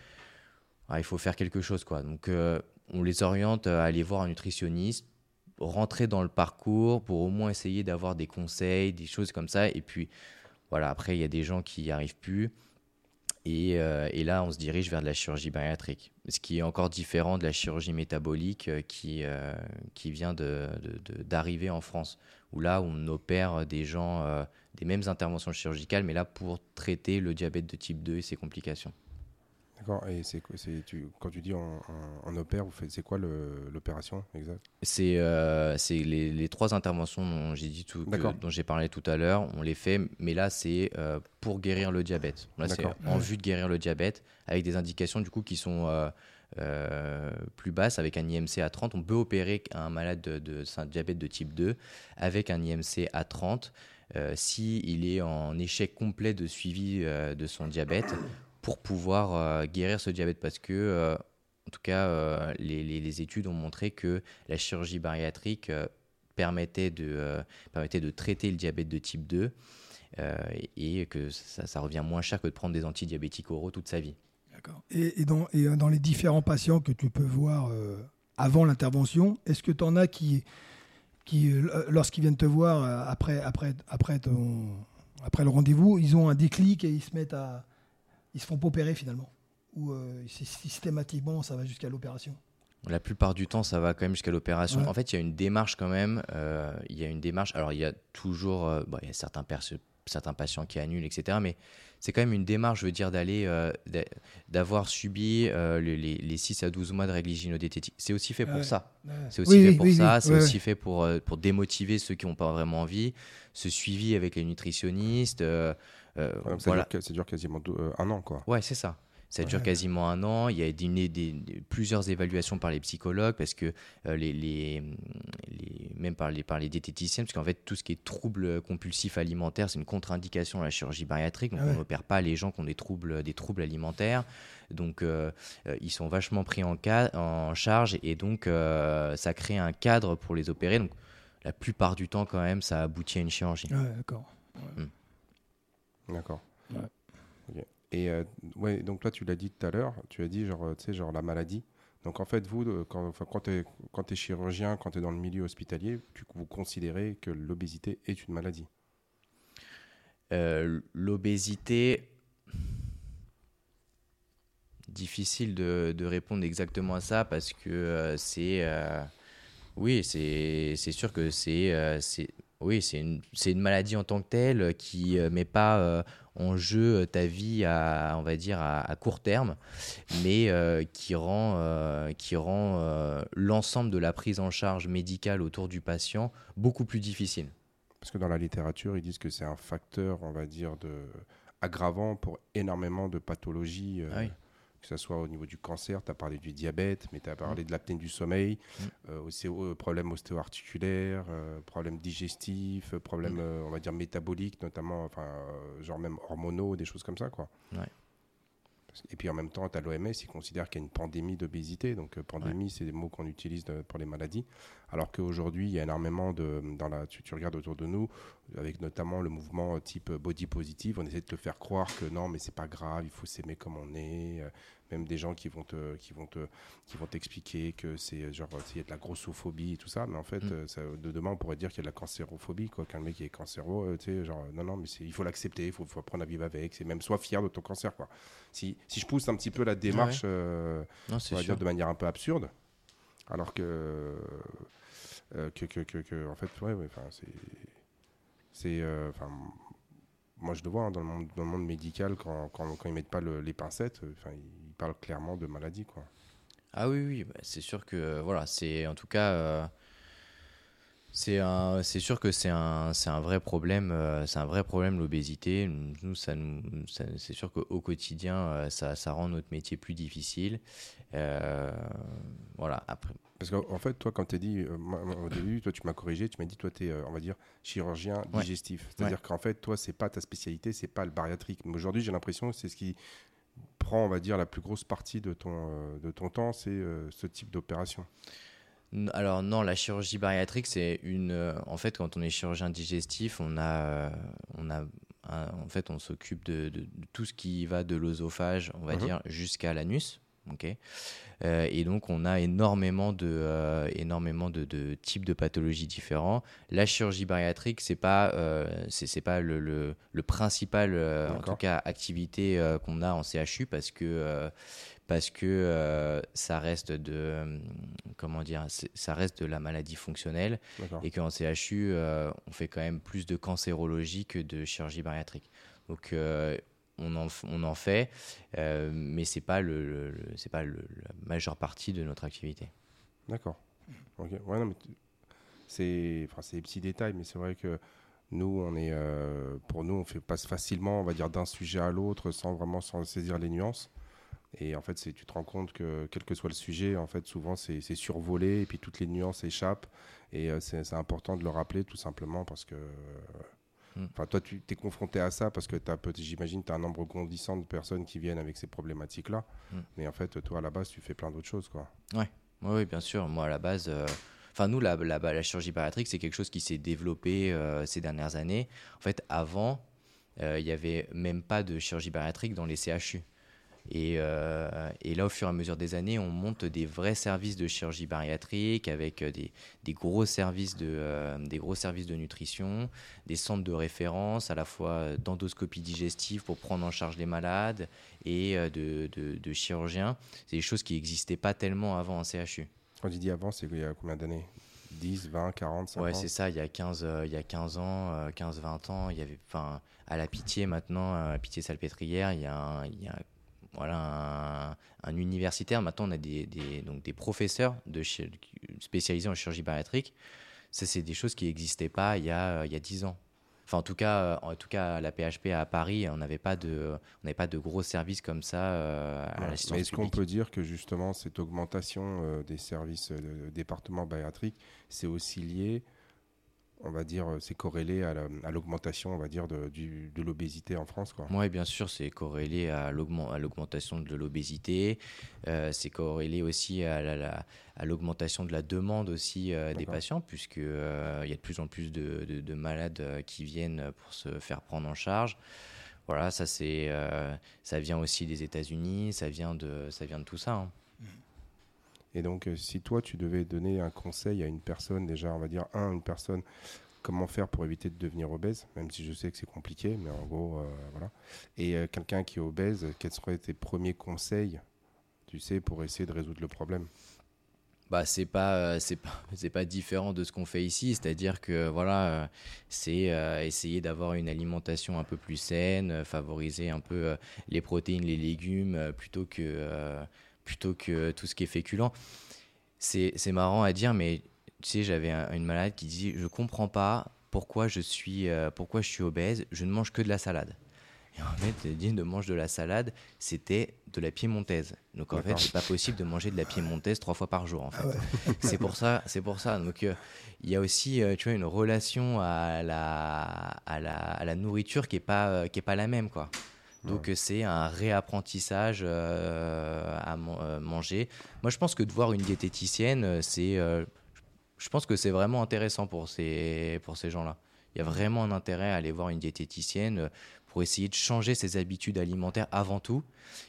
ah, il faut faire quelque chose. quoi. Donc, euh, on les oriente à aller voir un nutritionniste, rentrer dans le parcours pour au moins essayer d'avoir des conseils, des choses comme ça. Et puis, voilà, après, il y a des gens qui n'y arrivent plus. Et, euh, et là, on se dirige vers de la chirurgie bariatrique, ce qui est encore différent de la chirurgie métabolique euh, qui, qui vient d'arriver en France, où là, on opère des gens, des mêmes interventions chirurgicales, mais là, pour traiter le diabète de type 2 et ses complications. D'accord. Et c'est c'est tu quand tu dis on, on- on opère, vous faites c'est quoi le- l'opération exact C'est euh, c'est les, les trois interventions dont j'ai dit tout, que- D'accord. dont j'ai parlé tout à l'heure, on les fait, mais là c'est euh, pour guérir le diabète. Là c'est D'accord. en Ouais. vue de guérir le diabète, avec des indications du coup qui sont euh, plus basses, avec un IMC à 30. On peut opérer un malade de, de, c'est un diabète de type 2 avec un IMC à 30 euh, si il est en échec complet de suivi euh, de son diabète pour pouvoir euh, guérir ce diabète parce que en tout cas, les, les- études ont montré que la chirurgie bariatrique permettait, de, permettait de traiter le diabète de type 2 euh, et que ça, ça revient moins cher que de prendre des antidiabétiques oraux toute sa vie. D'accord. Et, dans, et dans les différents patients que tu peux voir avant l'intervention, est-ce que tu en as qui, qui euh, lorsqu'ils viennent te voir euh, après, après, après, ton- après le rendez-vous, ils ont un déclic et ils se mettent à. Ils se font opérer finalement Ou euh, systématiquement ça va jusqu'à l'opération La plupart du temps, ça va quand même jusqu'à l'opération. Ouais. En fait, il y a une démarche quand même. euh, il y a une démarche. Alors, il y a toujours, euh, bon, il y a certains, certains patients qui annulent, etc. Mais c'est quand même une démarche, je veux dire, d'aller, euh, d'a- d'avoir subi euh, le- les, les 6 à 12 mois de règle hygiéno-diététique. C'est aussi fait pour Ouais. ça. Ouais. C'est aussi Oui, fait oui, pour oui, ça, oui, c'est ouais, aussi fait pour, euh, pour démotiver ceux qui n'ont pas vraiment envie, ce suivi avec les nutritionnistes. euh, euh, Ouais, ça, voilà. dure, ça dure quasiment deux- euh, un an, quoi. Ouais, c'est ça. Ça dure Ouais. quasiment un an. Il y a des, des- des- plusieurs évaluations par les psychologues, parce que euh, les, les, les- même par les, par les diététiciennes, parce qu'en fait, tout ce qui est troubles compulsifs alimentaires, c'est une contre-indication à la chirurgie bariatrique. Donc, Ah ouais. on n'opère pas les gens qui ont des troubles, des troubles alimentaires. Donc, euh, euh, ils sont vachement pris en, charge, et donc, euh, ça crée un cadre pour les opérer. Donc, la plupart du temps, quand même, ça aboutit à une chirurgie. Ouais, d'accord. D'accord. Ouais. Et euh, ouais, donc toi, tu l'as dit tout à l'heure, tu as dit genre, euh, tu sais, genre la maladie. Donc en fait, vous, de- quand, quand tu es, chirurgien, quand tu es dans le milieu hospitalier, tu, vous considérez que l'obésité est une maladie? Euh, L'obésité, difficile de, répondre exactement à ça parce que euh, c'est, euh, oui, c'est sûr que euh, c'est, oui, c'est une, maladie en tant que telle qui euh, met pas euh, en jeu ta vie à, on va dire, à, à court terme, mais euh, qui rend, euh, qui rend euh, l'ensemble de la prise en charge médicale autour du patient beaucoup plus difficile. Parce que dans la littérature, ils disent que c'est un facteur, on va dire, de aggravant pour énormément de pathologies, euh, Ah oui. Que ce soit au niveau du cancer, tu as parlé du diabète, mais tu as parlé de l'apnée du sommeil, Mm. euh, aussi euh, problèmes ostéo-articulaires, euh, problèmes digestifs, problèmes, Mm. on va dire, métaboliques, notamment, enfin, genre même hormonaux, des choses comme ça, quoi. Ouais. Et puis en même temps, tu as l'OMS, ils considèrent qu'il y a une pandémie d'obésité. Donc, pandémie, c'est des mots qu'on utilise de- pour les maladies. Alors qu'aujourd'hui, il y a énormément de. Dans la, tu, tu regardes autour de nous, avec notamment le mouvement euh, type body positive, on essaie de te faire croire que non, mais c'est pas grave, il faut s'aimer comme on est. Euh, Même des gens qui vont te, qui vont te, qui vont t'expliquer que c'est euh, genre il y a de la grossophobie et tout ça, mais en fait, Mm. euh, ça, de demain, on pourrait dire qu'il y a de la cancérophobie, quoi. Qu'un mec qui est cancéro, euh, tu sais, genre non, non, mais il faut l'accepter, il faut, faut apprendre à vivre avec. C'est même sois fier de ton cancer, quoi. Si, si je pousse un petit peu la démarche, euh, Non, on va sûr. dire de manière un peu absurde, alors que euh, que, que, que, que- en fait, ouais, ouais, c'est c'est euh, moi je le vois hein, dans, le monde, dans le monde médical quand, quand, quand ils mettent pas le- les pincettes euh, ils parlent clairement de maladie quoi. Ah oui, oui, bah, c'est sûr que euh, voilà, c'est en tout cas, euh, c'est un, c'est sûr que c'est un, c'est un vrai problème, euh, c'est un vrai problème l'obésité. Nous, ça nous, ça- c'est sûr qu'au quotidien, euh, ça, ça rend notre métier plus difficile. Euh, voilà. Après, parce qu'en en fait toi quand tu as dit moi, au début toi tu m'as corrigé tu m'as dit toi tu es on va dire chirurgien Ouais. digestif c'est à dire Ouais. qu'en fait toi c'est pas ta spécialité c'est pas le bariatrique mais aujourd'hui j'ai l'impression que c'est ce qui prend on va dire la plus grosse partie de ton de ton temps c'est ce type d'opération Alors non, la chirurgie bariatrique, c'est une. euh, en fait, quand on est chirurgien digestif, on a, euh, on a, en fait, on s'occupe de, de- de tout ce qui va de l'œsophage, on va Mhm. dire, jusqu'à l'anus. Euh, et donc, on a énormément de, euh, énormément de, de types de pathologies différents. La chirurgie bariatrique, c'est pas, euh, c'est pas le, le, le principal, en tout cas, activité qu'on a en CHU parce que. Parce que euh, ça reste de euh, comment dire ça reste de la maladie fonctionnelle et qu'en CHU euh, on fait quand même plus de cancérologie que de chirurgie bariatrique donc on en, on en fait mais c'est pas le, c'est pas le- la majeure partie de notre activité D'accord. Ok. Ouais, c'est, enfin, des petits détails, mais c'est vrai que nous, on est, pour nous, on fait passe facilement, on va dire, d'un sujet à l'autre, sans vraiment sans saisir les nuances. Et en fait, tu te rends compte que quel que soit le sujet, en fait, souvent c'est, survolé et puis toutes les nuances échappent. Et euh, c'est, important de le rappeler tout simplement parce que euh, Mm. Enfin, toi, tu es confronté à ça parce que j'imagine tu as un nombre grandissant de personnes qui viennent avec ces problématiques-là. Mm. Mais en fait, toi, à la base, tu fais plein d'autres choses. Quoi. Oui, oui, bien sûr. Moi, à la base, euh, enfin, nous, la, la, la chirurgie bariatrique, c'est quelque chose qui s'est développé euh, ces dernières années. En fait, avant, il n'y avait même pas de chirurgie bariatrique dans les CHU. Et, euh, et là, au fur et à mesure des années, on monte des vrais services de chirurgie bariatrique avec euh, des, des gros services de, euh, des gros services de nutrition, des centres de référence, à la fois d'endoscopie digestive pour prendre en charge les malades et de, de, de chirurgiens. C'est des choses qui n'existaient pas tellement avant en CHU. Quand tu dis avant, c'est il y a combien d'années? 10, 20, 40, 50 Ouais, c'est ça, il y a 15, euh, il y a 15 ans, euh, 15, 20 ans, il y avait, enfin, à la Pitié maintenant, à la Pitié Salpêtrière, il y a, un, il y a voilà, un, un universitaire. Maintenant, on a des, des, donc des professeurs de spécialisés en chirurgie bariatrique. Ça, c'est des choses qui n'existaient pas il y, a, euh, il y a 10 ans. Enfin, en tout cas, euh, en tout cas, à la PHP à Paris, on n'avait pas de, on n'avait pas de gros services comme ça euh, à Ouais. l'assistance est-ce qu'on peut dire que justement cette augmentation euh, des services euh, de département bariatrique, c'est aussi lié, on va dire, euh, c'est corrélé à la- à l'augmentation, on va dire, de, l'obésité en France. Oui, bien sûr, c'est corrélé à l'augmen- à l'augmentation de l'obésité. Euh, c'est corrélé aussi à la- la- à l'augmentation de la demande aussi euh, des patients, puisque euh, il y a de plus en plus de, de- de malades qui viennent pour se faire prendre en charge. Voilà, ça c'est, ça vient aussi des États-Unis, ça vient de, ça vient de tout ça. hein. Et donc, euh, si toi, tu devais donner un conseil à une personne, déjà, on va dire, un, une personne, comment faire pour éviter de devenir obèse, même si je sais que c'est compliqué, mais en gros, euh, voilà. Et euh, quelqu'un qui est obèse, quels seraient tes premiers conseils, tu sais, pour essayer de résoudre le problème? Bah c'est pas c'est pas c'est pas différent de ce qu'on fait ici, c'est-à-dire que voilà, c'est essayer d'avoir une alimentation un peu plus saine, favoriser un peu les protéines, les légumes plutôt que plutôt que tout ce qui est féculent. C'est marrant à dire mais tu sais, j'avais un- une malade qui dit je comprends pas pourquoi je suis euh, pourquoi je suis obèse, je ne mange que de la salade. Et en fait, elle dit de manger de la salade, c'était de la piémontaise. Donc en fait, c'est pas possible de manger de la piémontaise trois fois par jour. En fait, Ah ouais. c'est pour ça, c'est pour ça. Donc euh, il y a aussi, euh, tu vois, une relation à la, à la, à la nourriture qui est pas, qui est pas la même, quoi. Donc euh, c'est un réapprentissage euh, à euh, manger. Moi, je pense que de voir une diététicienne, c'est, je pense que c'est vraiment intéressant pour ces, pour ces gens-là. Il y a vraiment un intérêt à aller voir une diététicienne pour essayer de changer ses habitudes alimentaires avant tout.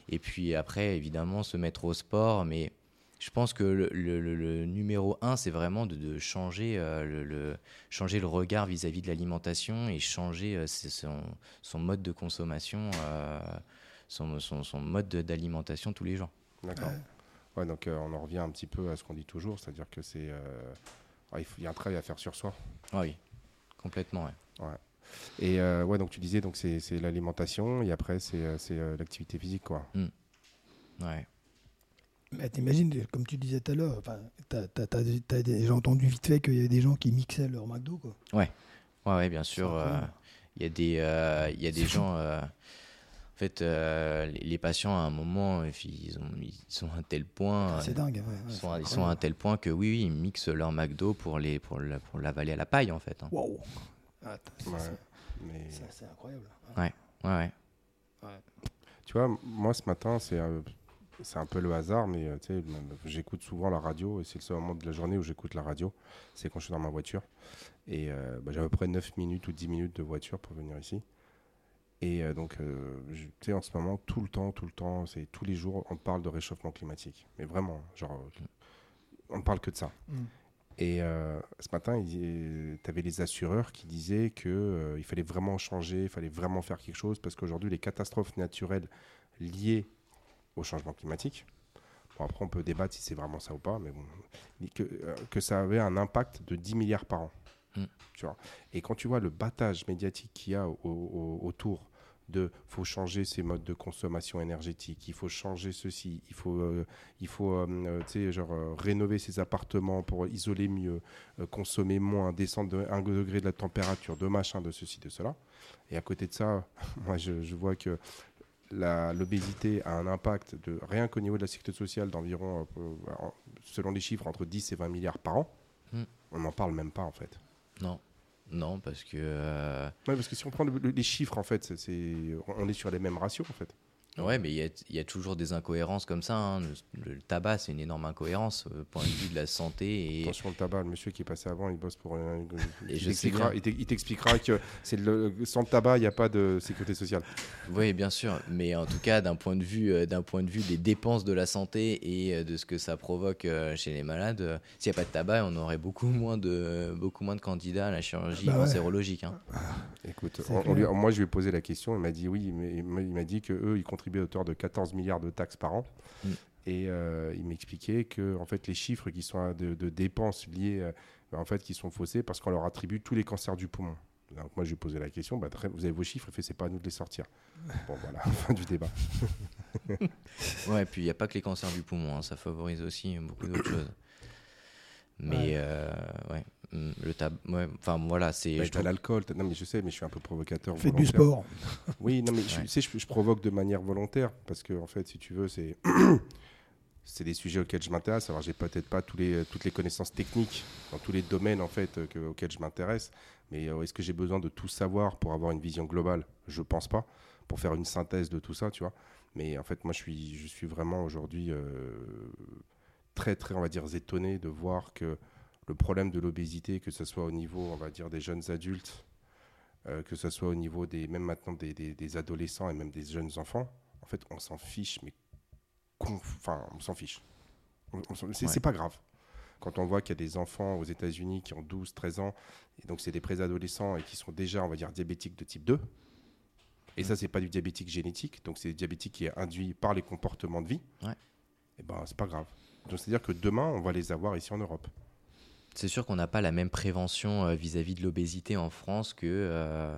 Et puis après, évidemment, se mettre au sport. Mais je pense que le, le- le- le numéro un, c'est vraiment de, de changer, euh, le, le- changer le regard vis-à-vis de l'alimentation et changer euh, son, son mode de consommation, euh, son, son- son mode de- d'alimentation tous les jours. D'accord. Ouais, donc euh, on en revient un petit peu à ce qu'on dit toujours, c'est-à-dire que c'est. euh, il y a un travail à faire sur soi. Ah oui, complètement. ouais. Et euh, ouais, donc tu disais, donc c'est l'alimentation, et après c'est l'activité physique, quoi. Ouais. Mais t'imagines, comme tu disais tout à l'heure, enfin, t'as, t'as- t'as- t'as déjà entendu vite fait qu'il y avait des gens qui mixaient leur McDo, quoi. Ouais, ouais, bien sûr. Euh. Il y a des, euh, il y a des gens. euh, en fait, euh, les, les patients, à un moment, ils, ont, ils sont à un tel point. Ah, c'est dingue. ouais, ouais, Ils sont, à- ils sont à un tel point que oui, oui, ils mixent leur McDo pour les pour la- pour l'avaler à la paille en fait. hein. Waouh Ah, Ouais, mais c'est, incroyable. Ouais, ouais. tu vois, moi ce matin, c'est euh, c'est un peu le hasard, mais euh, j'écoute souvent la radio, et c'est le seul moment de la journée où j'écoute la radio, c'est quand je suis dans ma voiture. Et euh, bah, j'ai à peu près 9 minutes ou 10 minutes de voiture pour venir ici. Et euh, donc, euh, tu sais, en ce moment, tout le temps, tout le temps, c'est tous les jours, on parle de réchauffement climatique. Mais vraiment, genre, on ne parle que de ça. Mm. Et euh, ce matin, tu avais les assureurs qui disaient qu'il fallait vraiment changer, il fallait vraiment faire quelque chose, parce qu'aujourd'hui, les catastrophes naturelles liées au changement climatique, bon, après on peut débattre si c'est vraiment ça ou pas, mais bon, que, euh, que ça avait un impact de 10 milliards par an. Mm. Tu vois. Et quand tu vois le battage médiatique qu'il y a au- au- autour de faut changer ses modes de consommation énergétique, il faut changer ceci, il faut, euh, il faut euh, genre, euh, rénover ses appartements pour isoler mieux, consommer moins, descendre de 1 degré de la température, de machin, de ceci, de cela. Et à côté de ça, moi je, je vois que l'obésité a un impact de rien qu'au niveau de la sécurité sociale d'environ, euh, selon les chiffres, entre 10 et 20 milliards par an. Mm. On n'en parle même pas en fait. Non. Non, parce que. euh, Ouais, parce que si on prend le- le- les chiffres, en fait, c'est- on est sur les mêmes ratios, en fait. Ouais, mais il y a, il y a toujours des incohérences comme ça. hein. Le, le tabac, c'est une énorme incohérence euh, point de vue de la santé. Et Attention, le tabac, le monsieur qui est passé avant, il bosse pour. Et il je t'expliquera- il que c'est le, sans le tabac, il n'y a pas de sécurité sociale. oui, bien sûr. Mais en tout cas, d'un point de vue, euh, d'un point de vue des dépenses de la santé et euh, de ce que ça provoque euh, chez les malades, euh, s'il n'y a pas de tabac, on aurait beaucoup moins de, beaucoup moins de candidats à la chirurgie Bah ouais. cancérologique. hein. Écoute, C'est on- on clair. lui- moi je lui ai posé la question, il m'a dit oui, mais il m'a- dit que eux ils contribuaient à hauteur de 14 milliards de taxes par an. Mm. Et euh, il m'expliquait que en fait les chiffres qui sont de, de dépenses liées, euh, en fait, qui sont faussés parce qu'on leur attribue tous les cancers du poumon. Donc moi je lui ai posé la question, bah, très- vous avez vos chiffres, fait c'est pas à nous de les sortir. Bon voilà, fin du débat. Ouais, puis il n'y a pas que les cancers du poumon, hein, ça favorise aussi beaucoup d'autres choses. Mais Ouais. euh, ouais, le tabac, ouais, enfin voilà, c'est. Bah, trouve- l'alcool, non mais je sais, mais je suis un peu provocateur. Faites du volontaire. sport. Oui, non, mais je, Ouais. sais, je, je provoque de manière volontaire parce que, en fait, si tu veux, c'est. C'est des sujets auxquels je m'intéresse. Alors, j'ai peut-être pas tous les, toutes les connaissances techniques dans tous les domaines en fait que- auxquels je m'intéresse. Mais euh, est-ce que j'ai besoin de tout savoir pour avoir une vision globale? Je pense pas. Pour faire une synthèse de tout ça, tu vois. Mais en fait, moi, je suis, je suis vraiment aujourd'hui euh, très, très, on va dire, étonné de voir que le problème de l'obésité, que ce soit au niveau, on va dire, des jeunes adultes, euh, que ce soit au niveau des, même maintenant des, des- des adolescents et même des jeunes enfants, en fait, on s'en fiche, mais enfin, on s'en fiche. C'est Ouais. pas grave. Quand on voit qu'il y a des enfants aux États-Unis qui ont 12, 13 ans, et donc c'est des préadolescents et qui sont déjà, on va dire, diabétiques de type 2. Et ça, c'est pas du diabétique génétique, donc c'est du diabétique qui est induit par les comportements de vie. Ouais. Et ben, c'est pas grave. Donc c'est-à-dire que demain, on va les avoir ici en Europe. C'est sûr qu'on n'a pas la même prévention euh, vis-à-vis de l'obésité en France que, euh,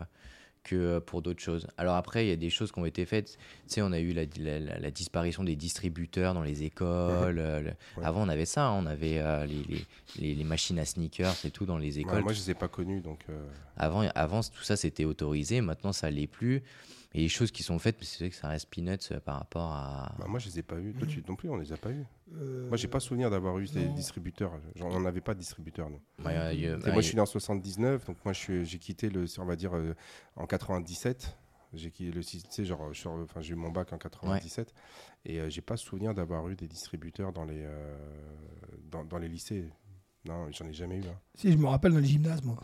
que euh, pour d'autres choses. Alors après, il y a des choses qui ont été faites. Tu sais, on a eu la, la- la- la disparition des distributeurs dans les écoles. le- Ouais. Avant, on avait ça. hein, on avait euh, les, les- les- les machines à sneakers et tout dans les Ouais, écoles. moi, je les ai pas connus, donc. euh, Avant, avant, tout ça, c'était autorisé. Maintenant, ça l'est plus. Et les choses qui sont faites, c'est vrai que ça reste peanuts par rapport à... bah, moi, je les ai pas eus. Toi, tu non plus, on les a pas eus. Euh, Moi, j'ai pas souvenir d'avoir eu des non. distributeurs. Genre, on n'avait pas de. Ouais, euh, y a- Et moi, je suis né en 79, donc moi, j'ai quitté le, on va dire, euh, en 97. J'ai quitté le, tu sais, genre, enfin, j'ai eu mon bac en 97, et euh, j'ai pas souvenir d'avoir eu des distributeurs dans les, euh, dans, dans les lycées. Non, j'en ai jamais eu. hein. Si, je me rappelle dans les gymnases, moi.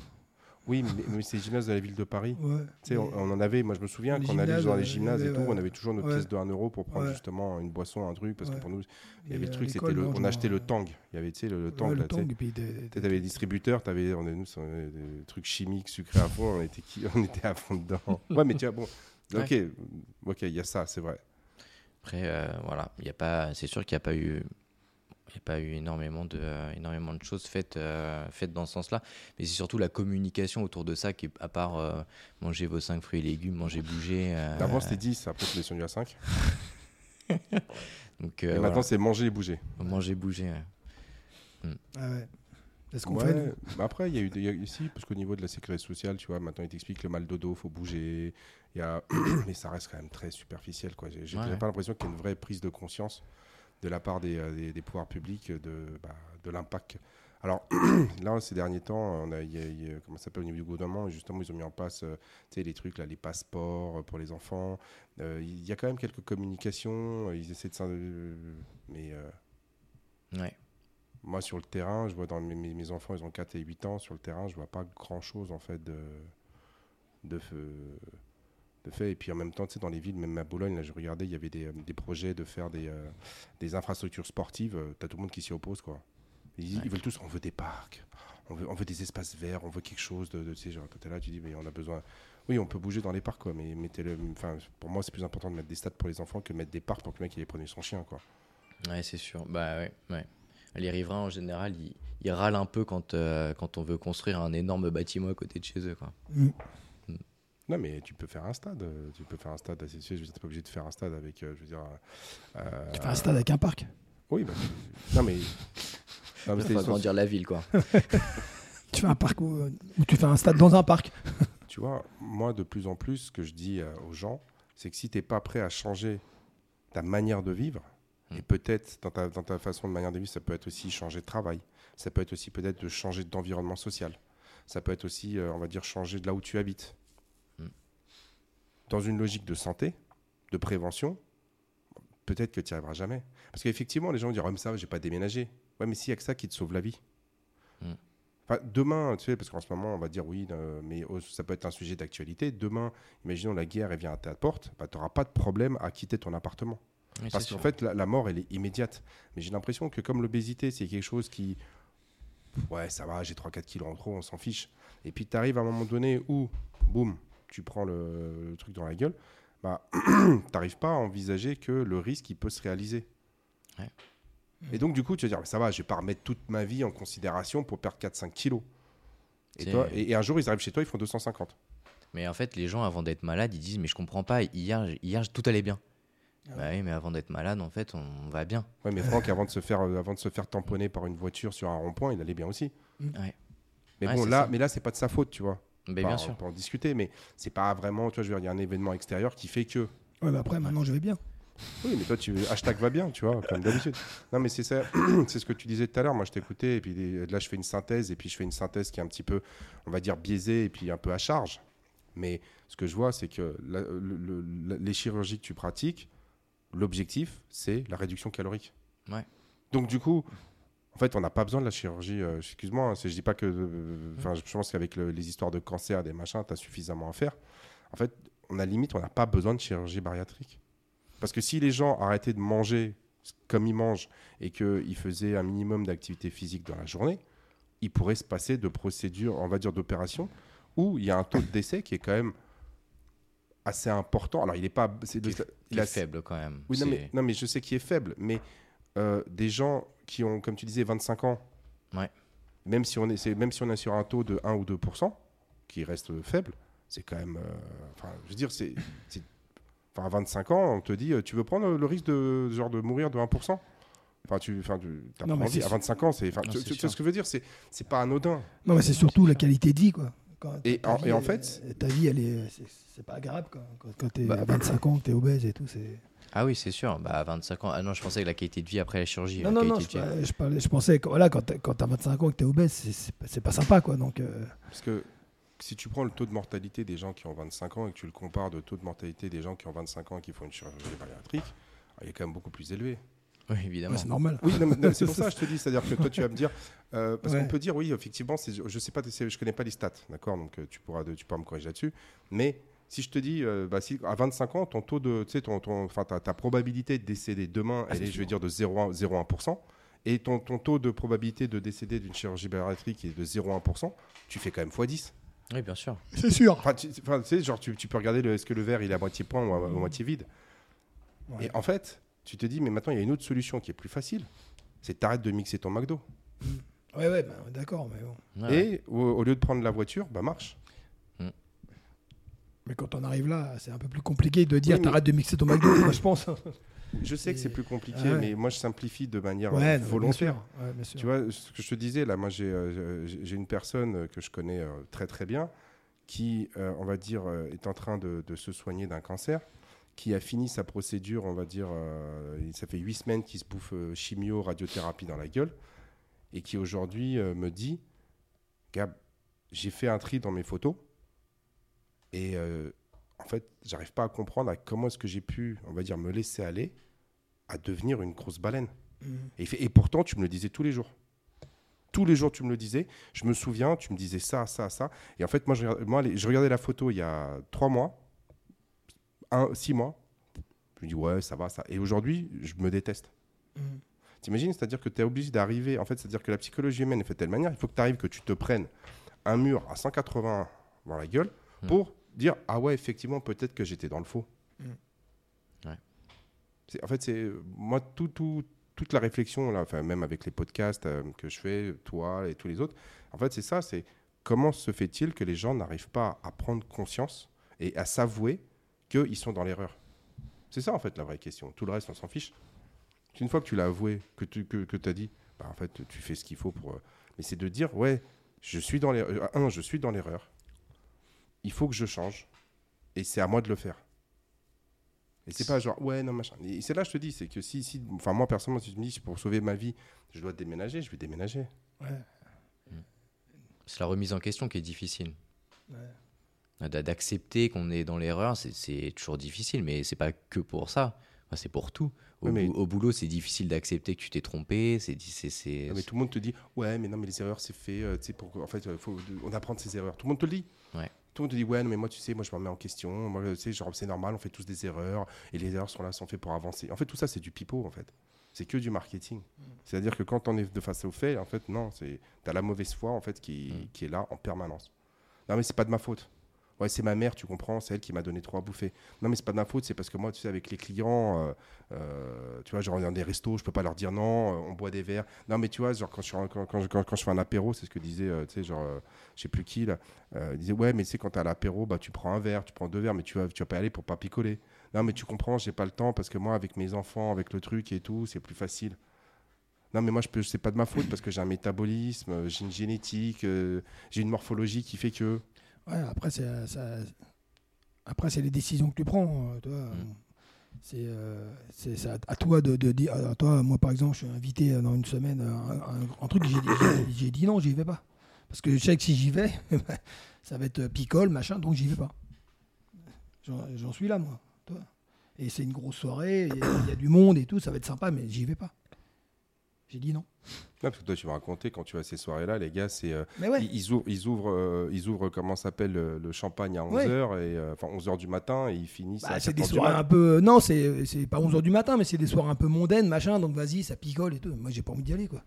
Oui, mais, mais c'est les gymnases de la ville de Paris. Ouais. Tu sais, on, on en avait, moi je me souviens, quand on allait dans les gymnases et tout, ouais. on avait toujours notre Ouais. pièce de 1 euro pour prendre Ouais. justement une boisson, un truc, parce Ouais. que pour nous, il y Et avait le truc, c'était le, on achetait le tang. Il y avait, tu sais, le, le tang, Ouais, là, le tu avais les distributeurs, tu avais on est- nous, c'est, des trucs chimiques sucrés à fond, on était, qui- on était à fond dedans. Ouais, mais tu vois, bon, ok, ok, il y a ça, c'est vrai. Après, euh, voilà, il y a pas, c'est sûr qu'il n'y a pas eu, il y a pas eu énormément de, euh, énormément de choses faites, euh, faites dans ce sens-là. Mais c'est surtout la communication autour de ça qui, est- à part euh, manger vos 5 fruits et légumes, manger, bouger. euh, Avant c'était 10, après c'est descendu à 5. donc et maintenant voilà, c'est manger et bouger. manger, bouger. ouais. Ah ouais. C'est ce qu'on Ouais, fait. mais après, il y a eu des- il y a ici, parce qu'au niveau de la sécurité sociale, tu vois, maintenant ils t'expliquent le mal de dos, faut bouger. Il y a... mais ça reste quand même très superficiel, quoi. J'ai j'ai Ouais. pas l'impression qu'il y ait une vraie prise de conscience de la part des, euh, des- des pouvoirs publics de, bah, de l'impact. Alors là, ces derniers temps, on a, y a- y a- comment ça s'appelle au niveau du gouvernement, justement, ils ont mis en place, euh, tu sais, les trucs là, les passeports euh, pour les enfants. Euh, Il y a quand même quelques communications. Ils essaient de, mais euh, Ouais. moi, sur le terrain, je vois dans mes, enfants, ils ont 4 et 8 ans. Sur le terrain, je vois pas grand chose en fait de, de, de fait. Et puis en même temps, tu sais, dans les villes, même à Boulogne, là, je regardais, il y avait des, euh, des projets de faire des, euh, des infrastructures sportives. Tu as tout le monde qui s'y oppose, quoi. Ils, Ouais. ils veulent tous, on veut des parcs, on veut, on veut des espaces verts, on veut quelque chose de, de tu sais, genre, t'es là, tu dis, mais on a besoin. Oui, on peut bouger dans les parcs, quoi, mais mettez-le. Enfin, pour moi, c'est plus important de mettre des stades pour les enfants que de mettre des parcs pour que le mec il ait son chien, quoi. Ouais, c'est sûr. Bah ouais, ouais. Les riverains en général, ils, ils râlent un peu quand, euh, quand on veut construire un énorme bâtiment à côté de chez eux, quoi. Mm. Non, mais tu peux faire un stade. euh, Tu peux faire un stade assez. Je veux dire, t'es pas obligé de faire un stade avec. euh, je veux dire. euh, Tu fais un stade avec un parc? Oui, bah, non, mais. Non, mais faut agrandir la ville, quoi. Tu fais un parc ou, ou tu fais un stade dans un parc. Tu vois, moi, de plus en plus, ce que je dis euh, aux gens, c'est que si t'es pas prêt à changer ta manière de vivre, et Mm. peut-être dans ta, dans ta façon de manière de vivre, ça peut être aussi changer de travail, ça peut être aussi peut-être de changer d'environnement social, Ça peut être aussi, euh, on va dire, changer de là où tu habites. Dans une logique de santé, de prévention, peut-être que tu n'y arriveras jamais. Parce qu'effectivement, les gens vont dire, oh, mais ça, j'ai pas déménagé. Ouais, mais s'il n'y a que ça qui te sauve la vie. Mm. Enfin, demain, tu sais, parce qu'en ce moment, on va dire oui, euh, mais oh, ça peut être un sujet d'actualité. Demain, imaginons la guerre, elle vient à ta porte, bah, tu n'auras pas de problème à quitter ton appartement. Oui, Parce qu'en fait, la, la mort, elle est immédiate. Mais j'ai l'impression que comme l'obésité, c'est quelque chose qui... Ouais, ça va, j'ai 3-4 kilos en trop, on s'en fiche. Et puis tu arrives à un moment donné où, boum, tu prends le, le truc dans la gueule, bah, t'arrives pas à envisager que le risque, il peut se réaliser. Ouais. Et donc, du coup, tu vas dire, mais ça va, je vais pas remettre toute ma vie en considération pour perdre 4-5 kilos. Et, toi, et, et un jour, ils arrivent chez toi, ils font 250. Mais en fait, les gens, avant d'être malades, ils disent Mais je comprends pas, hier, hier tout allait bien. Bah oui, mais avant d'être malade, en fait, on va bien. Ouais, mais Franck, avant de se faire, euh, avant de se faire tamponner par une voiture sur un rond-point, il allait bien aussi. Ouais. Mais Ouais, bon, là, ça. mais là, c'est pas de sa faute, tu vois. Mais bien On sûr. peut en discuter, mais c'est pas vraiment, tu vois, je veux dire, il y a un événement extérieur qui fait que. Ouais, mais après, maintenant, je vais bien. Oui, mais toi, tu hashtag va bien, tu vois, comme d'habitude. Non, mais c'est ça, c'est ce que tu disais tout à l'heure. Moi, je t'écoutais, et puis là, je fais une synthèse, et puis je fais une synthèse qui est un petit peu, on va dire, biaisée, et puis un peu à charge. Mais ce que je vois, c'est que la- le- le- la- les chirurgies que tu pratiques, l'objectif, c'est la réduction calorique. Ouais. Donc, du coup, en fait, on n'a pas besoin de la chirurgie. euh, Excuse-moi, hein, je dis pas que. euh, Enfin, je pense qu'avec le- les histoires de cancer, des machins, tu as suffisamment à faire. En fait, on a limite, on n'a pas besoin de chirurgie bariatrique. Parce que si les gens arrêtaient de manger comme ils mangent et qu'ils faisaient un minimum d'activité physique dans la journée, ils pourraient se passer de procédures, on va dire d'opérations, où il y a un taux de décès qui est quand même assez important. Alors, il n'est pas. de- est- il est a- faible quand même. oui, non mais, non, mais je sais qu'il est faible, mais euh, des gens qui ont, comme tu disais, 25 ans, Ouais. même, si on est, même si on est sur un taux de 1 ou 2%, qui reste faible, c'est quand même. euh, Enfin, je veux dire, c'est. Enfin, à 25 ans, on te dit, euh, tu veux prendre le risque de, genre, de mourir de 1% Enfin, tu enfin, tu- t'as Non, pas mais envie. c'est À 25 ans, c'est. tu, tu- vois ce que je veux dire C'est c'est pas anodin. Non, mais c'est surtout la qualité de vie, quoi. Quand Et ta en- vie, et en elle- fait- ta vie, elle est, c'est- pas agréable, quoi. Quand, quand t'es Bah. à 25 ans, que t'es obèse et tout, c'est. Ah oui, c'est sûr. Bah, à 25 ans. Ah non, je pensais que la qualité de vie après la chirurgie. Non, la non, non, je, parlais- je, parlais- je pensais que voilà, quand t'as t'as 25 ans et que t'es obèse, c'est- c'est pas- sympa, quoi. Donc, euh, Parce que si tu prends le taux de mortalité des gens qui ont 25 ans et que tu le compares de taux de mortalité des gens qui ont 25 ans et qui font une chirurgie bariatrique, ah, il est quand même beaucoup plus élevé. Oui, ouais, évidemment. c'est normal. Oui, c'est pour ça que je te dis, c'est-à-dire que toi tu vas me dire, euh, parce Ouais. qu'on peut dire oui, effectivement, c'est- je sais pas, c'est- je connais pas les stats, d'accord, donc euh, tu pourras, tu pourras me corriger là-dessus, mais si je te dis, euh, bah, si, à 25 ans, ton taux de, tu sais, ton, ton, ta, ta probabilité de décéder demain, Ah, elle est, je vais dire, de 0,1%, 0,1%, et ton, ton taux de probabilité de décéder d'une chirurgie bariatrique est de 0,1%, tu fais quand même x10. Oui, bien sûr. C'est sûr. Enfin, tu, enfin, genre, tu, tu peux regarder le- est-ce que le verre il est à moitié plein ou à, à moitié vide. Ouais. Et en fait, tu te dis, mais maintenant, il y a une autre solution qui est plus facile. C'est t'arrêtes de mixer ton McDo. Ouais, ouais, bah, d'accord, mais bon. Ouais, ouais. Et au, au lieu de prendre la voiture, bah marche. Mais quand on arrive là, c'est un peu plus compliqué de dire Oui, t'arrêtes de mixer ton McDo, moi je pense. Je sais que c'est plus compliqué, Ah ouais. mais moi je simplifie de manière euh, Ouais, bien volontaire. sûr. Ouais, bien sûr. Tu vois, ce que je te disais, là, moi j'ai euh, une personne euh, que je connais euh, très très bien qui, euh, on va dire, euh, est en train de, de se soigner d'un cancer, qui a fini sa procédure, on va dire, euh, ça fait huit semaines qu'il se bouffe euh, chimio, radiothérapie dans la gueule, et qui aujourd'hui euh, me dit, Gab, j'ai fait un tri dans mes photos, et euh, en fait, j'arrive pas à comprendre à comment est-ce que j'ai pu, on va dire, me laisser aller à devenir une grosse baleine. Mhm. Et, il fait, et pourtant, tu me le disais tous les jours. Tous les jours, tu me le disais. Je me souviens, tu me disais ça, ça, ça. Et en fait, moi, je, moi, regardais la photo il y a trois mois, un, six mois. Je me dis, ouais, ça va, ça. Et aujourd'hui, je me déteste. Mhm. T'imagines? C'est-à-dire que tu es obligé d'arriver. En fait, c'est-à-dire que la psychologie humaine est faite de telle manière. Il faut que tu arrives, que tu te prennes un mur à 180 dans la gueule Mm. pour dire, ah ouais, effectivement, peut-être que j'étais dans le faux. Ouais. C'est- En fait, c'est moi tout, tout, toute la réflexion là, enfin même avec les podcasts euh, que je fais, toi et tous les autres. En fait, c'est ça. C'est comment se fait-il que les gens n'arrivent pas à prendre conscience et à s'avouer qu'ils sont dans l'erreur? C'est ça en fait la vraie question. Tout le reste, on s'en fiche. Une fois que tu l'as avoué, que tu que, que as dit, bah, en fait, tu fais ce qu'il faut pour. euh, Mais c'est de dire, ouais, je suis dans l'erreur. Un, je suis dans l'erreur. Il faut que je change. Et c'est à moi de le faire. Et c'est pas genre, ouais, non, machin. Et c'est là, je te dis, c'est que si, si, enfin, moi, personnellement, si tu me dis, pour sauver ma vie, je dois déménager, je vais déménager. Ouais. C'est la remise en question qui est difficile. Ouais. D'a- D'accepter qu'on est dans l'erreur, c'est- toujours difficile, mais c'est pas que pour ça. Enfin, c'est pour tout. Au, Oui, mais- bou- au boulot, c'est difficile d'accepter que tu t'es trompé. C'est, c'est, c'est- Ah, mais tout le monde te dit ouais mais non mais les erreurs c'est fait euh, tu sais pour en fait euh, faut on apprend de ses erreurs tout le monde te le dit Ouais. Tout le monde te dit ouais non, mais moi tu sais moi je me remets en question. Moi tu sais genre c'est normal on fait tous des erreurs. Et les erreurs sont là sont faites pour avancer. En fait tout ça c'est du pipeau en fait. C'est que du marketing. C'est à dire que quand on est de face au fait en fait non c'est t'as la mauvaise foi en fait qui, Mm. qui est là en permanence. Non mais c'est pas de ma faute Ouais, c'est ma mère, tu comprends, c'est elle qui m'a donné trop à bouffer. Non, mais c'est pas de ma faute, c'est parce que moi, tu sais, avec les clients, euh, euh, tu vois, genre dans des restos, je peux pas leur dire non, euh, on boit des verres. Non, mais tu vois, genre quand je, fais un apéro, c'est ce que disait, tu sais, genre, je sais plus qui, là, il disait, ouais, mais tu sais, quand t'es à l'apéro, bah, tu prends un verre, tu prends deux verres, mais tu vas, tu vas pas y aller pour pas picoler. Non, mais tu comprends, j'ai pas le temps parce que moi, avec mes enfants, avec le truc et tout, c'est plus facile. Non, mais moi, je c'est pas de ma faute parce que j'ai un métabolisme, j'ai une génétique, j'ai une morphologie qui fait que. Ouais, après, c'est euh, ça- après, c'est les décisions que tu prends. euh, tu vois. Mm. C'est euh, c'est- c'est à, à toi de, de dire. à toi, moi, par exemple, je suis invité dans une semaine à un, truc. J'ai dit, j'ai- j'ai dit non, j'y vais pas. Parce que je sais que si j'y vais, ça va être picole, machin, donc j'y vais pas. J'en j'en suis là, moi. Et c'est une grosse soirée, il y, y a du monde et tout, ça va être sympa, mais j'y vais pas. J'ai dit non. Non, parce que toi, tu vas raconter quand tu vas à ces soirées-là, les gars, c'est. euh, Mais ouais. Ils, ils ouvrent, ils ouvrent, euh, ils ouvrent comment s'appelle le, le champagne à 11h, Ouais. et, euh, enfin 11h du matin, et ils finissent Bah, c'est des 4h du soirées un peu. Non, c'est c'est pas 11h du matin, mais c'est des soirées un peu mondaines, machin. Donc vas-y, ça picole et tout. Moi, j'ai pas envie d'y aller, quoi.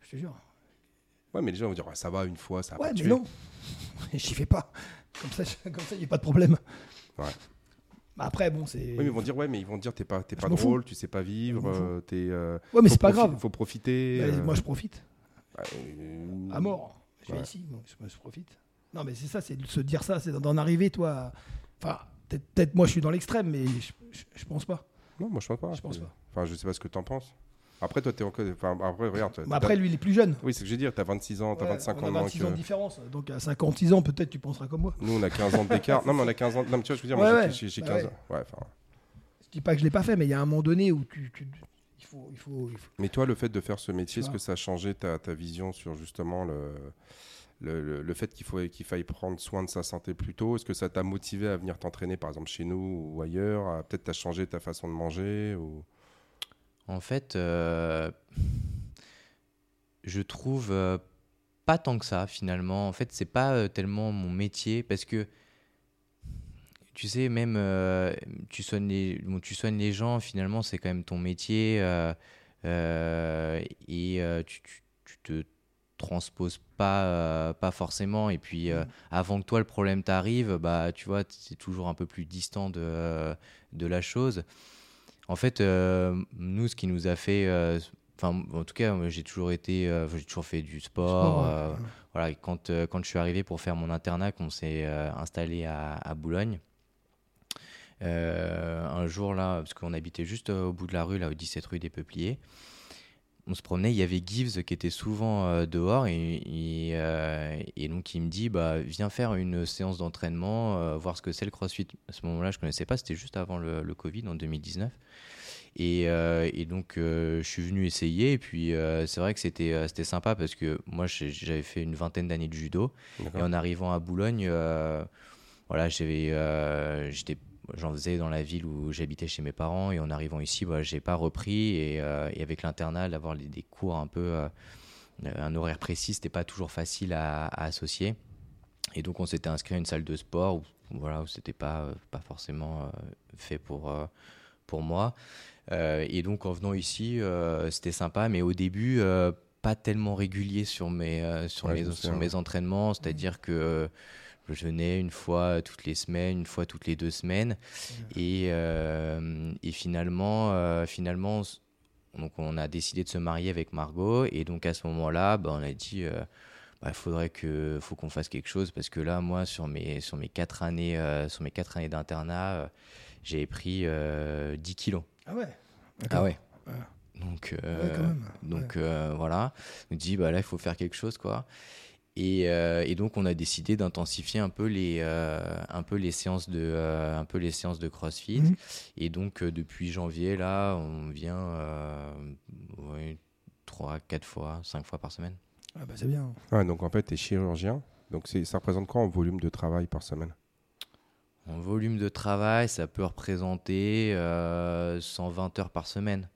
Je te jure. Ouais, mais les gens vont dire, Ouais, ça va une fois, ça va Ouais, pas mais tuer. non. J'y fais pas. Comme ça, comme ça, y a pas de problème. Ouais. Bah, après, bon, c'est. Oui, mais ils vont dire, ouais, mais ils vont dire, t'es pas, t'es pas drôle, tu sais pas vivre, euh, t'es. euh, Ouais, mais c'est pas grave. Faut profiter. Bah, euh, Moi, je profite. bah, À mort. Je vais ici, donc je, je profite. Non, mais c'est ça, c'est de se dire ça, c'est d'en arriver, toi. Enfin, peut-être peut-être moi, je suis dans l'extrême, mais je, je, je pense pas. Non, moi je pense pas. Je pense pas. Enfin, je sais pas ce que t'en penses. Après, toi, t'es encore. Enfin, après, regarde. t'as- après, lui, il est plus jeune. Oui, c'est ce que je veux dire, t'as 26 ans, t'as Ouais, 25 on ans a de moins 26 que- ans de différence. Donc à 56 ans, peut-être tu penseras comme moi. Nous, on a 15 ans d'écart. non, mais on a 15 ans. Non, mais tu vois, je veux dire, Ouais, moi, ouais. j'ai- j'ai Bah 15 ouais. ans. Ouais, enfin. Je dis pas que je l'ai pas fait, mais il y a un moment donné où tu, tu- il, faut, il, faut, il faut- Mais toi, le fait de faire ce métier, est-ce que ça a changé ta, ta vision sur justement le, le, le- le fait qu'il qu'il faille prendre soin de sa santé plus tôt? Est-ce que ça t'a motivé à venir t'entraîner, par exemple, chez nous ou ailleurs? Peut-être t'as changé ta façon de manger ou... En fait, euh, je trouve euh, pas tant que ça finalement. En fait, c'est pas euh, tellement mon métier parce que tu sais, même euh, tu soignes les, bon, tu soignes les gens. Finalement, c'est quand même ton métier et tu, tu, tu te transposes pas pas forcément. Et puis, euh, avant que toi le problème t'arrive, bah tu vois, c'est toujours un peu plus distant de de la chose. En fait, euh, nous, ce qui nous a fait, euh, enfin, en tout cas, j'ai toujours été, euh, j'ai toujours fait du sport. Sport, ouais. voilà, quand, euh, quand je suis arrivé pour faire mon internat, qu'on s'est installé à, à Boulogne, un jour là, parce qu'on habitait juste au bout de la rue, là, au 17 rue des Peupliers, on se promenait, il y avait Gibbs qui était souvent euh, dehors et, et, euh, et donc il me dit bah viens faire une séance d'entraînement, euh, voir ce que c'est le CrossFit. À ce moment-là, je connaissais pas, c'était juste avant le, le Covid en 2019. Et, et donc je suis venu essayer et puis c'est vrai que c'était c'était sympa parce que moi j'avais fait une vingtaine d'années de judo et en arrivant à Boulogne, voilà, j'étais, j'en faisais dans la ville où j'habitais chez mes parents, et en arrivant ici, bah, j'ai pas repris, et, euh, et avec l'internat, d'avoir des cours un peu, euh, un horaire précis, c'était pas toujours facile à, à associer. Et donc on s'était inscrit à une salle de sport où, voilà, où c'était pas, euh, pas forcément fait pour, pour moi. Et donc en venant ici, c'était sympa, mais au début, pas tellement régulier sur mes, sur Ouais, mes, sur mes entraînements, c'est-à-dire que je venais une fois toutes les semaines, une fois toutes les deux semaines, et, euh, et finalement, euh, finalement, donc on a décidé de se marier avec Margot, et donc à ce moment-là, bah, on a dit, il faudrait que, faut qu'on fasse quelque chose, parce que là, moi, sur mes, sur mes quatre années, euh, sur mes quatre années d'internat, euh, j'ai pris euh, 10 kilos. Ah ouais? Ah D'accord. ouais. Ouais. Donc, Ouais, euh, donc euh, voilà, on dit bah là il faut faire quelque chose quoi. Et, euh, et donc on a décidé d'intensifier un peu les euh, un peu les séances de euh, un peu les séances de CrossFit. Mhm. Et donc euh, depuis janvier là, on vient euh, trois, quatre fois, cinq fois par semaine. Ah bah, c'est bien. Ouais, donc en fait, tu es chirurgien. Donc ça représente quoi en volume de travail par semaine? En volume de travail, ça peut représenter euh, 120 heures par semaine.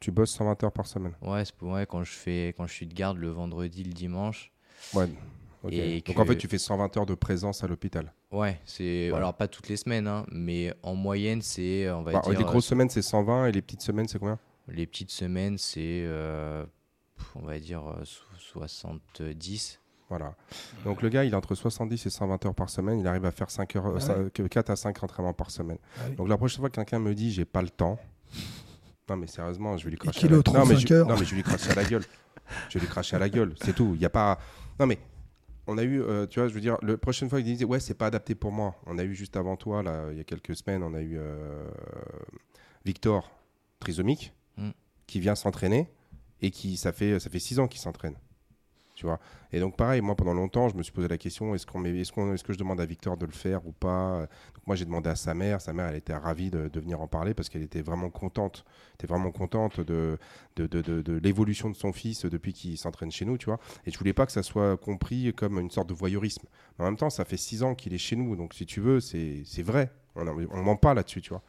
Tu bosses 120 heures par semaine. Ouais, c'est pour- ouais, quand je fais quand je suis de garde le vendredi, le dimanche. Ouais. ok. Et Donc que- en fait, tu fais 120 heures de présence à l'hôpital. Ouais, c'est Ouais. alors pas toutes les semaines, hein, mais en moyenne c'est on va Bah, dire les grosses semaines, c'est 120 et les petites semaines, c'est combien? Les petites semaines c'est euh, on va dire euh, so- 70. Voilà. Donc le gars, il est entre 70 et 120 heures par semaine. Il arrive à faire 5 heures, Ah ouais. ça- que 4 à 5 entraînements par semaine. Ah oui. Donc la prochaine fois que quelqu'un me dit j'ai pas le temps, non mais sérieusement, je vais lui cracher. à la... non, mais 35 je... non mais je vais lui cracher à la gueule. Je vais lui cracher à la gueule, c'est tout. Il y a pas. Non mais on a eu, euh, tu vois, je veux dire, la prochaine fois il disait ouais c'est pas adapté pour moi. On a eu juste avant toi là, il y a quelques semaines, on a eu euh, Victor trisomique Mm. qui vient s'entraîner et qui ça fait ça fait six ans qu'il s'entraîne. Et donc pareil, moi pendant longtemps, je me suis posé la question est-ce est-ce est-ce que je demande à Victor de le faire ou pas? Moi j'ai demandé à sa mère, sa mère elle était ravie de, venir en parler parce qu'elle était vraiment contente, était vraiment contente de de, de, de- l'évolution de son fils depuis qu'il s'entraîne chez nous, tu vois. Et je voulais pas que ça soit compris comme une sorte de voyeurisme. En même temps, ça fait six ans qu'il est chez nous, donc si tu veux, c'est vrai. On ne ment pas là-dessus, tu vois.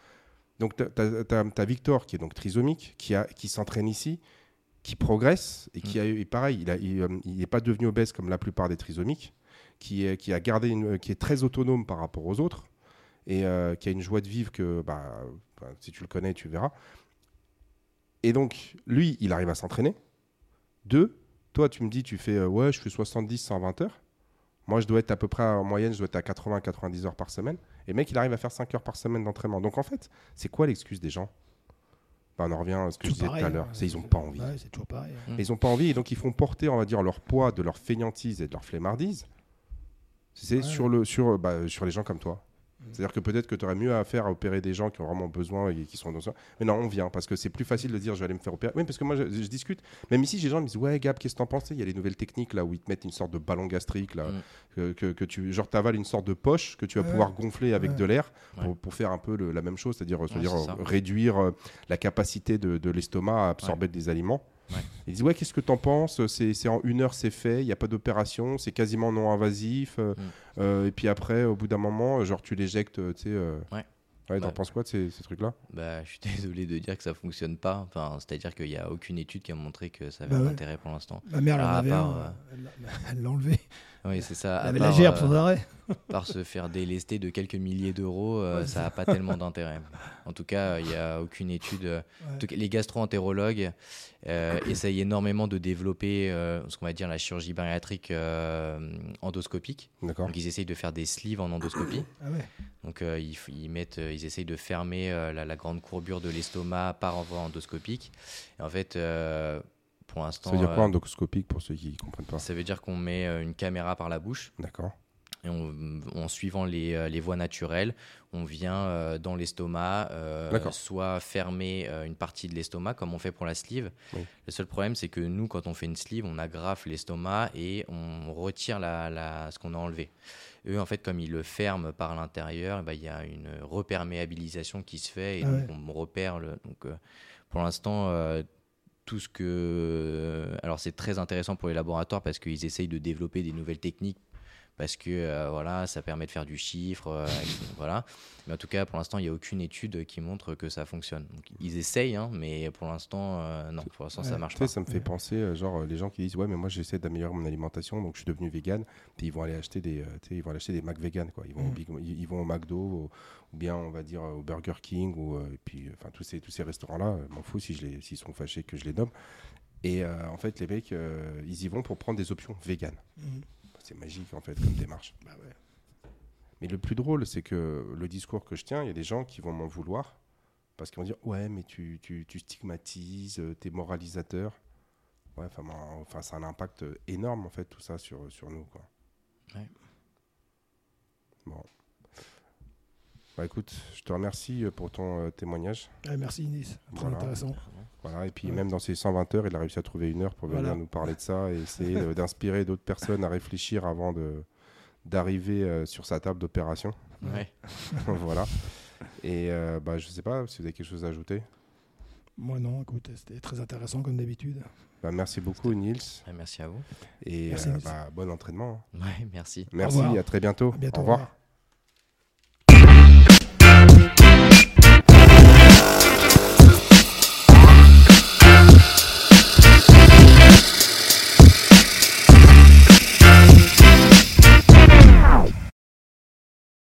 Donc tu as, Victor qui est donc trisomique, qui, a, qui s'entraîne ici, qui progresse et qui a eu, et pareil, il n'est euh, pas devenu obèse comme la plupart des trisomiques, qui, est, qui a gardé une, qui est très autonome par rapport aux autres et euh, qui a une joie de vivre que bah, bah, si tu le connais, tu verras. Et donc lui, il arrive à s'entraîner. Deux, toi, tu me dis, tu fais euh, ouais, je fais 70, 120 heures. Moi, je dois être à peu près en moyenne, je dois être à 80, 90 heures par semaine. Et mec, il arrive à faire 5 heures par semaine d'entraînement. Donc en fait, c'est quoi l'excuse des gens? On en revient à ce que je disais pareil, tout à l'heure. hein. C'est ils n'ont pas envie. Ouais, c'est toujours pareil. hein. Et Ils n'ont pas envie et donc ils font porter, on va dire, leur poids de leur fainéantise et de leur flemmardise. C'est Ouais. sur, le, sur, bah, sur les gens comme toi. C'est-à-dire que peut-être que tu aurais mieux à faire à opérer des gens qui ont vraiment besoin et qui sont dans ça. Mais non, on vient parce que c'est plus facile de dire je vais aller me faire opérer. Oui, parce que moi je, je discute. Même ici, j'ai des gens qui me disent Ouais, Gab, qu'est-ce que t'en penses? Il y a les nouvelles techniques là où ils te mettent une sorte de ballon gastrique là, Mm. que, que, que tu genre t'avales une sorte de poche que tu vas Ouais. pouvoir gonfler avec Ouais. de l'air Ouais. pour, pour faire un peu le- la même chose, c'est-à-dire c'est-à-dire, c'est ça. euh, réduire euh, la capacité de, de l'estomac à absorber des aliments. Ouais. Ils disent ouais qu'est-ce que t'en penses? C'est, c'est en une heure c'est fait il n'y a pas d'opération c'est quasiment non invasif euh, Mm. euh, et puis après au bout d'un moment genre tu l'éjectes tu sais euh, Ouais. t'en Ouais. penses quoi de ces, ces trucs là Bah, je suis désolé de dire que ça fonctionne pas. Enfin, c'est-à-dire qu'il n'y a aucune étude qui a montré que ça avait Bah un ouais. intérêt pour l'instant. Ma mère, elle en Ah, à avait part, un, euh, elle l'a- elle l'a enlevé. Oui, c'est ça. Avait part, la gerbe sans arrêt. par se faire délester de quelques milliers d'euros, euh, ça n'a pas tellement d'intérêt. En tout cas, il n'y a aucune étude. euh, en tout cas, les gastro-entérologues euh, essayent énormément de développer euh, ce qu'on va dire la chirurgie bariatrique euh, endoscopique. d'accord Donc, ils essayent de faire des sleeves en endoscopie. Ah ouais. Donc, euh, ils, mettent, ils essayent de fermer euh, la, la grande courbure de l'estomac par envoi endoscopique. Et en fait, euh, pour l'instant, ça veut dire quoi euh, endoscopique pour ceux qui comprennent pas ça veut dire qu'on met euh, une caméra par la bouche d'accord et on- en suivant les, euh, les voies naturelles, on vient euh, dans l'estomac, euh, soit fermer euh, une partie de l'estomac, comme on fait pour la sleeve. Oui. Le seul problème, c'est que nous, quand on fait une sleeve, on agrafe l'estomac et on retire la, la- ce qu'on a enlevé. Eux, en fait, comme ils le ferment par l'intérieur, eh ben, il y a une reperméabilisation qui se fait et Ah donc ouais. on repère. Le, donc, euh, pour l'instant, euh, tout ce que. Alors, c'est très intéressant pour les laboratoires parce qu'ils essayent de développer des nouvelles techniques parce que euh, voilà, ça permet de faire du chiffre, euh, voilà. Mais en tout cas, pour l'instant, il n'y a aucune étude qui montre que ça fonctionne. Donc, ils essayent, hein, mais pour l'instant, euh, non, pour l'instant, ça marche pas. ça me fait penser, euh, genre, les gens qui disent Ouais, mais moi j'essaie d'améliorer mon alimentation, donc je suis devenu vegan. Puis ils vont aller acheter des, euh, ils vont aller acheter des Mac vegan, quoi. Ils vont, au Mm. Big- ils, ils vont au McDo, au- ou bien on va dire au Burger King, ou et puis, enfin, tous ces, tous ces restaurants-là, m'en fous si je les, s'ils sont fâchés que je les nomme. Et euh, en fait, les mecs, euh, ils y vont pour prendre des options vegan. Mhm. C'est magique, en fait, comme démarche. Bah ouais. Mais le plus drôle, c'est que le discours que je tiens, il y a des gens qui vont m'en vouloir parce qu'ils vont dire Ouais, mais tu, tu, tu stigmatises, euh, t'es moralisateur. Ouais, enfin, ça a un impact énorme, en fait, tout ça sur, sur nous. Quoi. Ouais. Bon. Bah écoute, je te remercie euh, pour ton euh, témoignage. Ouais, merci Inès. Très Voilà. intéressant. Voilà, et puis Ouais. même dans ces 120 heures, il a réussi à trouver une heure pour venir Voilà. nous parler de ça et essayer d'inspirer d'autres personnes à réfléchir avant de d'arriver euh, sur sa table d'opération. Ouais. voilà. Et euh, bah, je sais pas si vous avez quelque chose à ajouter. Moi non, écoute, c'était très intéressant comme d'habitude. Bah, merci beaucoup Nils Ouais, Merci à vous. et Merci, euh, bah, bon entraînement. Ouais, merci. Merci, à très bientôt. À bientôt. Au revoir.